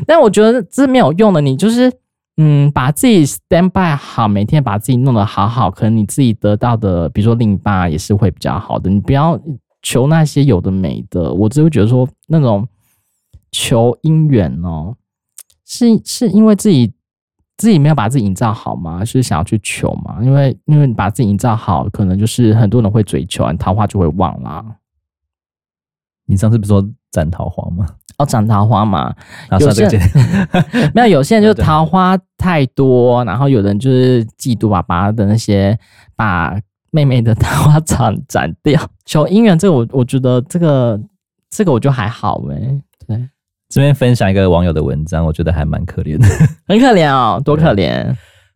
但我觉得这是没有用的，你就是。嗯，把自己 stand by 好，每天把自己弄得好好，可能你自己得到的，比如说另一半也是会比较好的。你不要求那些有的没的，我只会觉得说那种求姻缘哦，是是因为自己自己没有把自己营造好吗？是想要去求吗？因为因为你把自己营造好，可能就是很多人会追求，桃花就会旺啦。你上次不是说斩桃花吗？哦斩、哦、桃花嘛？有些 没有，有些人就 是桃花太多，然后有人就是嫉妒爸爸的那些，把妹妹的桃花斩斩掉。求姻缘这个我我觉得这个这个我就还好诶、欸。对，这边分享一个网友的文章，我觉得还蛮可怜的，很可怜哦，多可怜。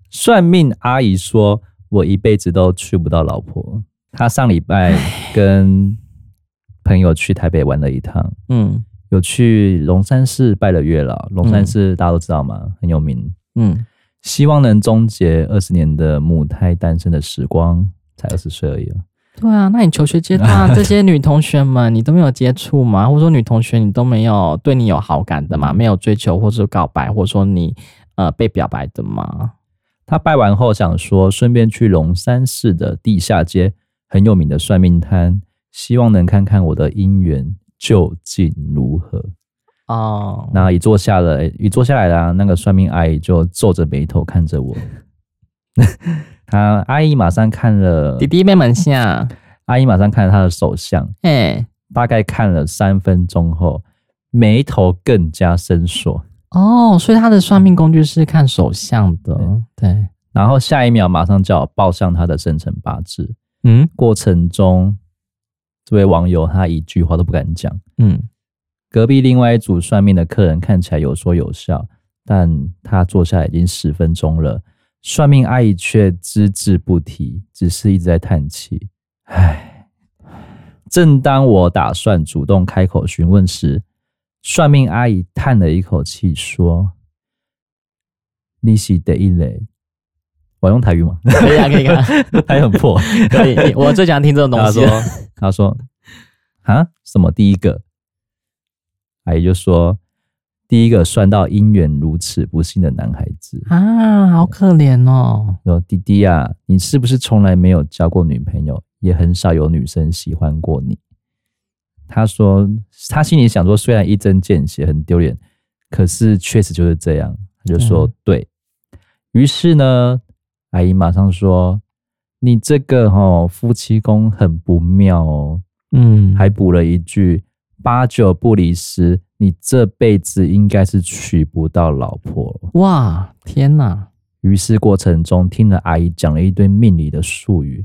算命阿姨说我一辈子都娶不到老婆。她上礼拜跟朋友去台北玩了一趟，嗯。有去龙山寺拜了月老，龙山寺大家都知道吗？嗯、很有名。嗯，希望能终结二十年的母胎单身的时光，才二十岁而已。对啊，那你求学阶段 这些女同学们，你都没有接触吗？或者说女同学你都没有对你有好感的吗？没有追求或者告白，或者说你呃被表白的吗？他拜完后想说，顺便去龙山寺的地下街很有名的算命摊，希望能看看我的姻缘。究竟如何？哦，那一坐下了，一坐下来了，那个算命阿姨就皱着眉头看着我。他阿姨马上看了弟弟妹们相，阿姨马上看了他的手相，哎，大概看了三分钟后，眉头更加深锁。哦，所以他的算命工具是看手相的，对。对然后下一秒马上叫我报上他的生辰八字，嗯，过程中这位网友他一句话都不敢讲，嗯。隔壁另外一组算命的客人看起来有说有笑，但他坐下来已经十分钟了。算命阿姨却只字不提，只是一直在叹气。唉，正当我打算主动开口询问时，算命阿姨叹了一口气说：“你是第一个。”我用台语吗？可以啊，可以啊，台语很破。可以，我最喜欢听这种东西。他说：“他说啊，什么第一个？”阿姨就说。第一个算到姻缘如此不幸的男孩子啊，好可怜哦！说弟弟啊，你是不是从来没有交过女朋友，也很少有女生喜欢过你？他说他心里想说，虽然一针见血很丢脸，可是确实就是这样。他就说、嗯、对。于是呢，阿姨马上说：“你这个哦夫妻宫很不妙哦。”嗯，还补了一句：“八九不离十。”你这辈子应该是娶不到老婆了。哇，天哪！于是过程中听了阿姨讲了一堆命理的术语，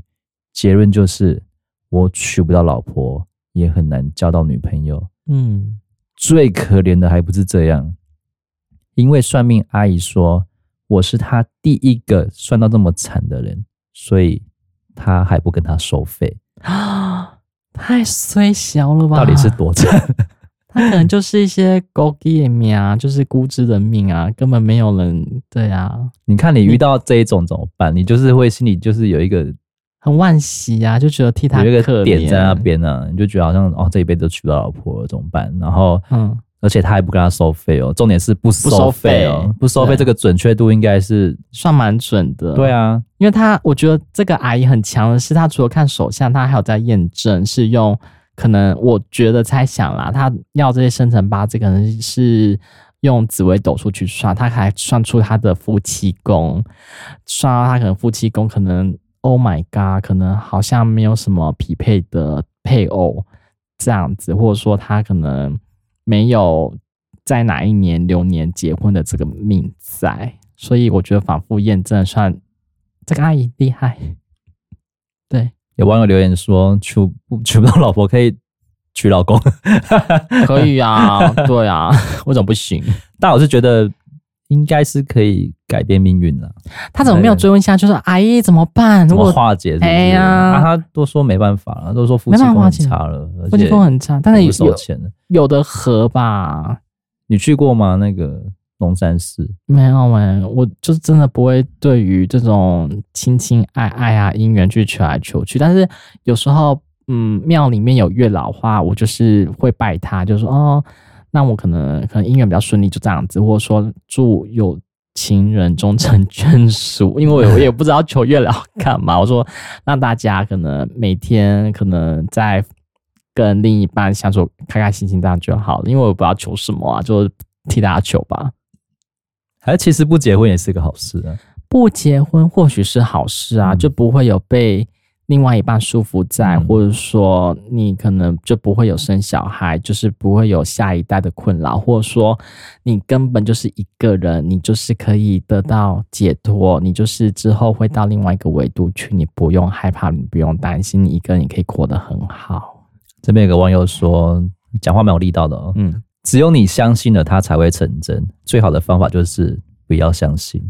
结论就是我娶不到老婆，也很难交到女朋友。嗯，最可怜的还不是这样，因为算命阿姨说我是他第一个算到这么惨的人，所以他还不跟他收费啊，太衰小了吧？到底是多惨？他可能就是一些孤枝的命啊，就是孤枝的命啊，根本没有人对啊。你看你遇到这一种怎么办？你就是会心里就是有一个很惋惜啊，就觉得替他有一个点在那边呢、啊，你就觉得好像哦，这一辈子都娶不到老婆了，怎么办？然后嗯，而且他还不跟他收费哦，重点是不收费哦，不收费这个准确度应该是算蛮准的。对啊，因为他我觉得这个阿姨很强的是，他除了看手相，他还有在验证是用。可能我觉得猜想啦，他要这些生辰八字，可能是用紫微斗数去算，他还算出他的夫妻宫，算到他可能夫妻宫可能，Oh my God，可能好像没有什么匹配的配偶这样子，或者说他可能没有在哪一年流年结婚的这个命在，所以我觉得反复验证算这个阿姨厉害，对。有网友留言说：“娶不娶不到老婆可以娶老公，可以啊，对啊，为什么不行？但我是觉得应该是可以改变命运的。他怎么没有追问一下？就是阿姨怎么办？怎么化解是是？哎呀，啊、他都说没办法了，都说夫妻宫很差了，夫妻宫很差，但是有有的合吧？你去过吗？那个？”龙山寺没有哎，我就是真的不会对于这种亲亲爱爱啊姻缘去求来求去，但是有时候嗯庙里面有月老花，我就是会拜他，就说哦，那我可能可能姻缘比较顺利，就这样子，或者说祝有情人终成眷属，因为我也不知道求月老干嘛，我说让大家可能每天可能在跟另一半相处开开心心这样就好了，因为我不知道求什么啊，就替大家求吧。而其实不结婚也是个好事啊！不结婚或许是好事啊，嗯、就不会有被另外一半束缚在，嗯、或者说你可能就不会有生小孩，就是不会有下一代的困扰，或者说你根本就是一个人，你就是可以得到解脱，你就是之后会到另外一个维度去，你不用害怕，你不用担心，你一个人也可以过得很好。这边有个网友说，讲话蛮有力道的哦，嗯。只有你相信了，它才会成真。最好的方法就是不要相信。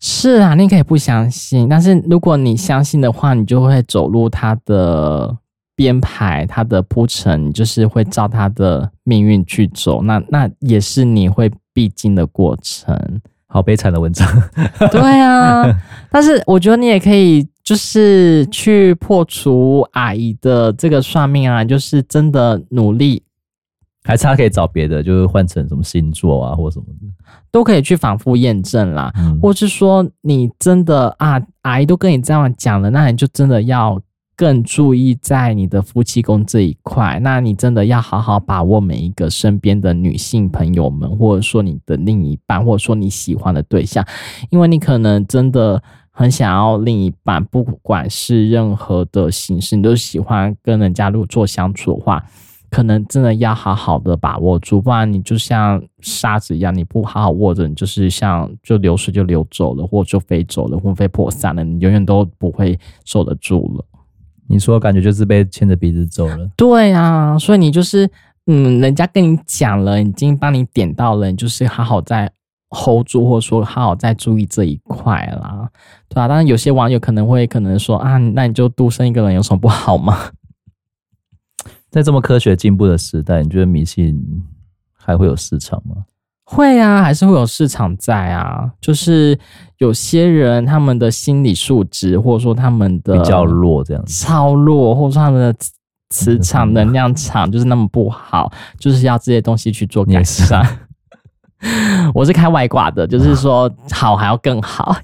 是啊，你可以不相信，但是如果你相信的话，你就会走入它的编排，它的铺陈，就是会照它的命运去走。那那也是你会必经的过程。好悲惨的文章。对啊，但是我觉得你也可以，就是去破除阿姨的这个算命啊，就是真的努力。还差可以找别的，就是换成什么星座啊，或什么的，都可以去反复验证啦。嗯、或是说你真的啊，阿姨都跟你这样讲了，那你就真的要更注意在你的夫妻宫这一块。那你真的要好好把握每一个身边的女性朋友们，或者说你的另一半，或者说你喜欢的对象，因为你可能真的很想要另一半，不管是任何的形式，你都喜欢跟人家如果做相处的话。可能真的要好好的把握住，不然你就像沙子一样，你不好好握着，你就是像就流水就流走了，或就飞走了，魂飞魄散了，你永远都不会守得住了。你说感觉就是被牵着鼻子走了。对啊，所以你就是嗯，人家跟你讲了，已经帮你点到了，你就是好好再 hold 住，或者说好好再注意这一块啦，对吧、啊？当然有些网友可能会可能说啊，那你就独身一个人有什么不好吗？在这么科学进步的时代，你觉得迷信还会有市场吗？会啊，还是会有市场在啊。就是有些人他们的心理素质，或者说他们的比较弱，这样子超弱，或者说他们的磁场能量场 就是那么不好，就是要这些东西去做改善。我是开外挂的，就是说好还要更好。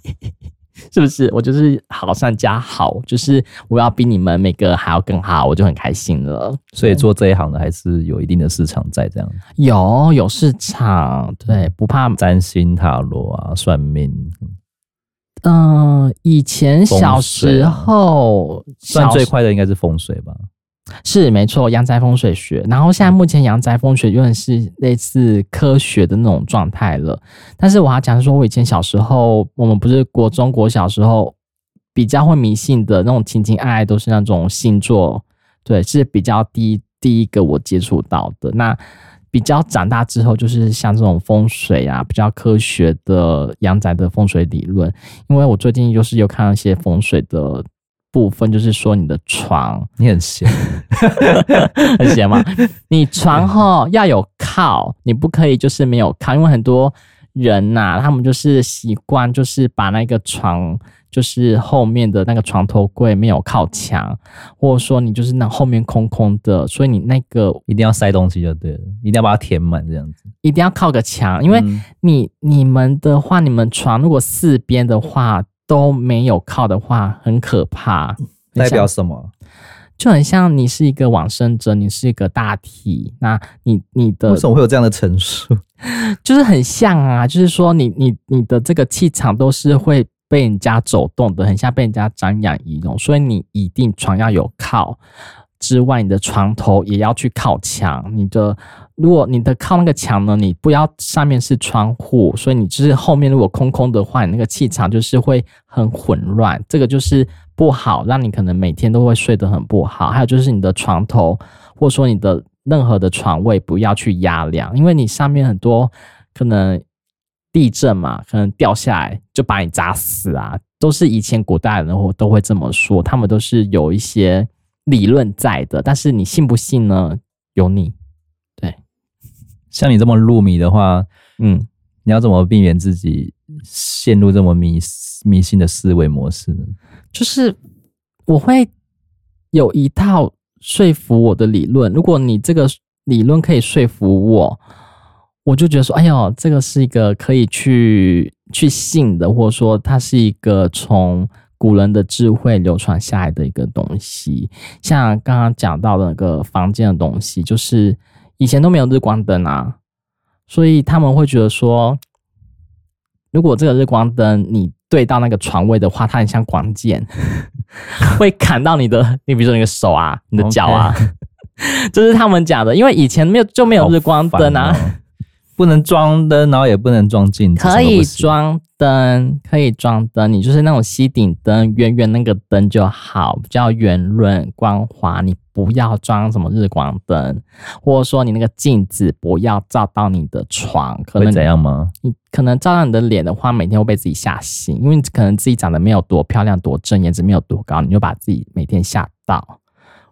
是不是？我就是好上加好，就是我要比你们每个还要更好，我就很开心了。所以做这一行的还是有一定的市场在，这样有有市场，对，不怕占星塔罗啊，算命。嗯、呃，以前小时候算最快的应该是风水吧。是没错，阳宅风水学。然后现在目前阳宅风水有点是类似科学的那种状态了。但是我要讲说，我以前小时候，我们不是国中国小时候比较会迷信的那种情情爱爱，都是那种星座，对，是比较第第一个我接触到的。那比较长大之后，就是像这种风水啊，比较科学的阳宅的风水理论。因为我最近就是又看了一些风水的。部分就是说你的床，你很闲，很闲吗？你床哈要有靠，你不可以就是没有靠，因为很多人呐、啊，他们就是习惯就是把那个床就是后面的那个床头柜没有靠墙，或者说你就是那后面空空的，所以你那个一定要塞东西就对了，一定要把它填满这样子，一定要靠个墙，因为你你们的话，你们床如果四边的话。都没有靠的话，很可怕。代表什么？就很像你是一个往生者，你是一个大体。那你你的为什么会有这样的陈述？就是很像啊，就是说你你你的这个气场都是会被人家走动的，很像被人家瞻仰仪容。所以你一定床要有靠之外，你的床头也要去靠墙。你的。如果你的靠那个墙呢，你不要上面是窗户，所以你就是后面如果空空的话，你那个气场就是会很混乱，这个就是不好，让你可能每天都会睡得很不好。还有就是你的床头，或者说你的任何的床位不要去压梁，因为你上面很多可能地震嘛，可能掉下来就把你砸死啊，都是以前古代人都都会这么说，他们都是有一些理论在的，但是你信不信呢？有你。对像你这么入迷的话，嗯，你要怎么避免自己陷入这么迷迷信的思维模式呢？就是我会有一套说服我的理论，如果你这个理论可以说服我，我就觉得说，哎呦，这个是一个可以去去信的，或者说它是一个从古人的智慧流传下来的一个东西。像刚刚讲到的那个房间的东西，就是。以前都没有日光灯啊，所以他们会觉得说，如果这个日光灯你对到那个床位的话，它很像光剑，会砍到你的，你比如说你的手啊，你的脚啊，Okay. 这是他们讲的。因为以前没有就没有日光灯啊，哦、不能装灯，然后也不能装镜子，可以装灯，可以装灯，你就是那种吸顶灯，圆圆那个灯就好，比较圆润光滑，你。不要装什么日光灯，或者说你那个镜子不要照到你的床，可能会怎样吗？你可能照到你的脸的话，每天会被自己吓醒，因为可能自己长得没有多漂亮、多正，颜值没有多高，你就把自己每天吓到。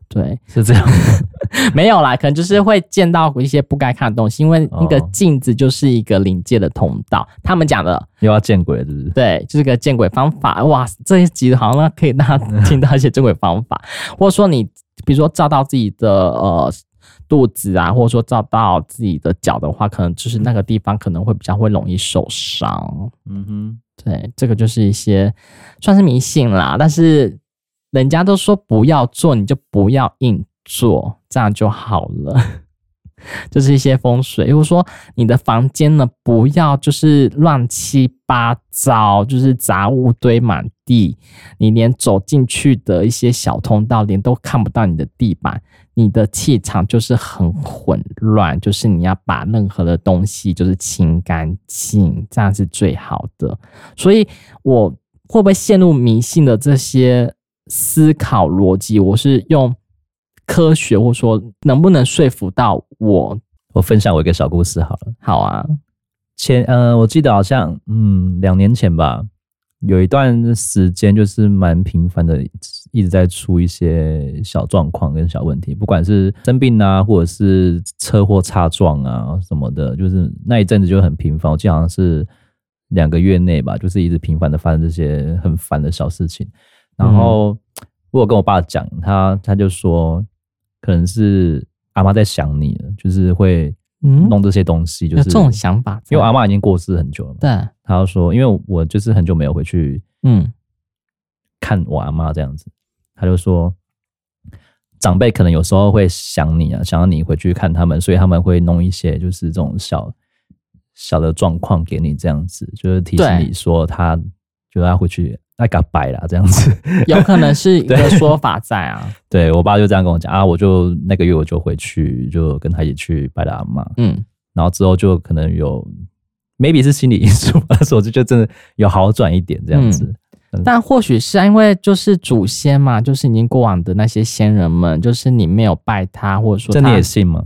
对，是这样吗？没有啦，可能就是会见到一些不该看的东西，因为那个镜子就是一个临界的通道。他们讲的又要见鬼，是不是？对，就是个见鬼方法。哇，这一集好像可以让他听到一些见鬼方法，或者说你。比如说照到自己的呃肚子啊，或者说照到自己的脚的话，可能就是那个地方可能会比较会容易受伤。嗯哼，对，这个就是一些算是迷信啦，但是人家都说不要做，你就不要硬做，这样就好了。就是一些风水，如果说你的房间呢，不要就是乱七八糟，就是杂物堆满地，你连走进去的一些小通道，连都看不到你的地板，你的气场就是很混乱。就是你要把任何的东西就是清干净，这样是最好的。所以我会不会陷入迷信的这些思考逻辑？我是用。科学，或者说能不能说服到我？我分享我一个小故事好了。好啊，前呃，我记得好像嗯，两年前吧，有一段时间就是蛮频繁的，一直在出一些小状况跟小问题，不管是生病啊，或者是车祸擦撞啊什么的，就是那一阵子就很频繁。我记得好像是两个月内吧，就是一直频繁的发生这些很烦的小事情。然后、嗯、我有跟我爸讲，他他就说。可能是阿妈在想你了，就是会弄这些东西，就是、嗯、这种想法。因为阿妈已经过世很久了嘛，对。他就说，因为我就是很久没有回去，嗯，看我阿妈这样子，他就说，长辈可能有时候会想你啊，想要你回去看他们，所以他们会弄一些就是这种小小的状况给你，这样子，就是提醒你说他就要回去。那个摆了这样子，有可能是一个说法在啊。对，对我爸就这样跟我讲啊，我就那个月我就回去，就跟他一起去拜了阿妈。嗯，然后之后就可能有，maybe 是心理因素，但是我就觉得真的有好转一点这样子。嗯、但或许是因为就是祖先嘛，就是已经过往的那些先人们，就是你没有拜他，或者说真的也信吗？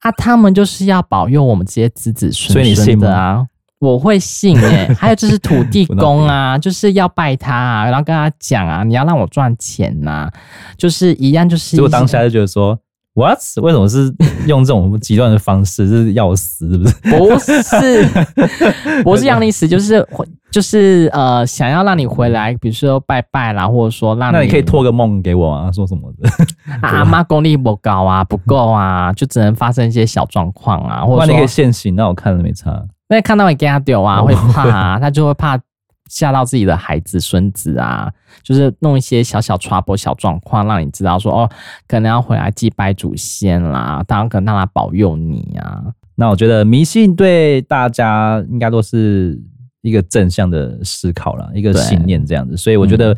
啊，他们就是要保佑我们这些子子孙孙的啊。我会信哎、欸，还有就是土地公啊，就是要拜他啊，然后跟他讲啊，你要让我赚钱呐、啊，就是一样，就是。结果当下就觉得说，what？为什么是用这种极端的方式？是要死是不是？不是，不是让你死，就是就是呃，想要让你回来，比如说拜拜啦，或者说让你。那你可以托个梦给我啊，说什么的？阿妈功力不高啊，不够啊，就只能发生一些小状况啊，或者说你可以现形，那我看了没差。因为看到你给他丢啊，会怕啊，他就会怕吓到自己的孩子、孙子啊，就是弄一些小小 trouble、小状况，让你知道说哦，可能要回来祭拜祖先啦，当然可能让他保佑你啊。那我觉得迷信对大家应该都是一个正向的思考了，一个信念这样子，所以我觉得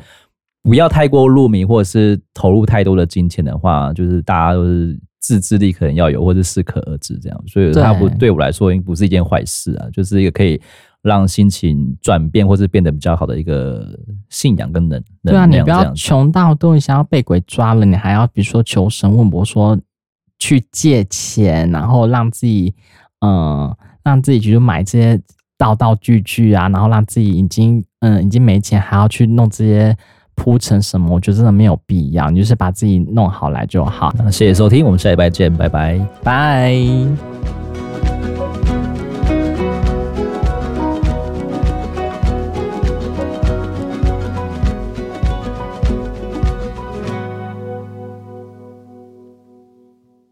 不要太过入迷，或者是投入太多的金钱的话，就是大家都是。自制力可能要有，或者适可而止这样，所以它不对我来说，不是一件坏事啊，就是一个可以让心情转变或是变得比较好的一个信仰跟能能量。对啊，你不要穷到都想要被鬼抓了，你还要比如说求神问卜，说去借钱，然后让自己嗯，让自己去买这些道道具具啊，然后让自己已经嗯已经没钱，还要去弄这些。铺成什么？我觉得真的没有必要，你就是把自己弄好来就好。谢谢收听，我们下礼拜见，拜拜，拜。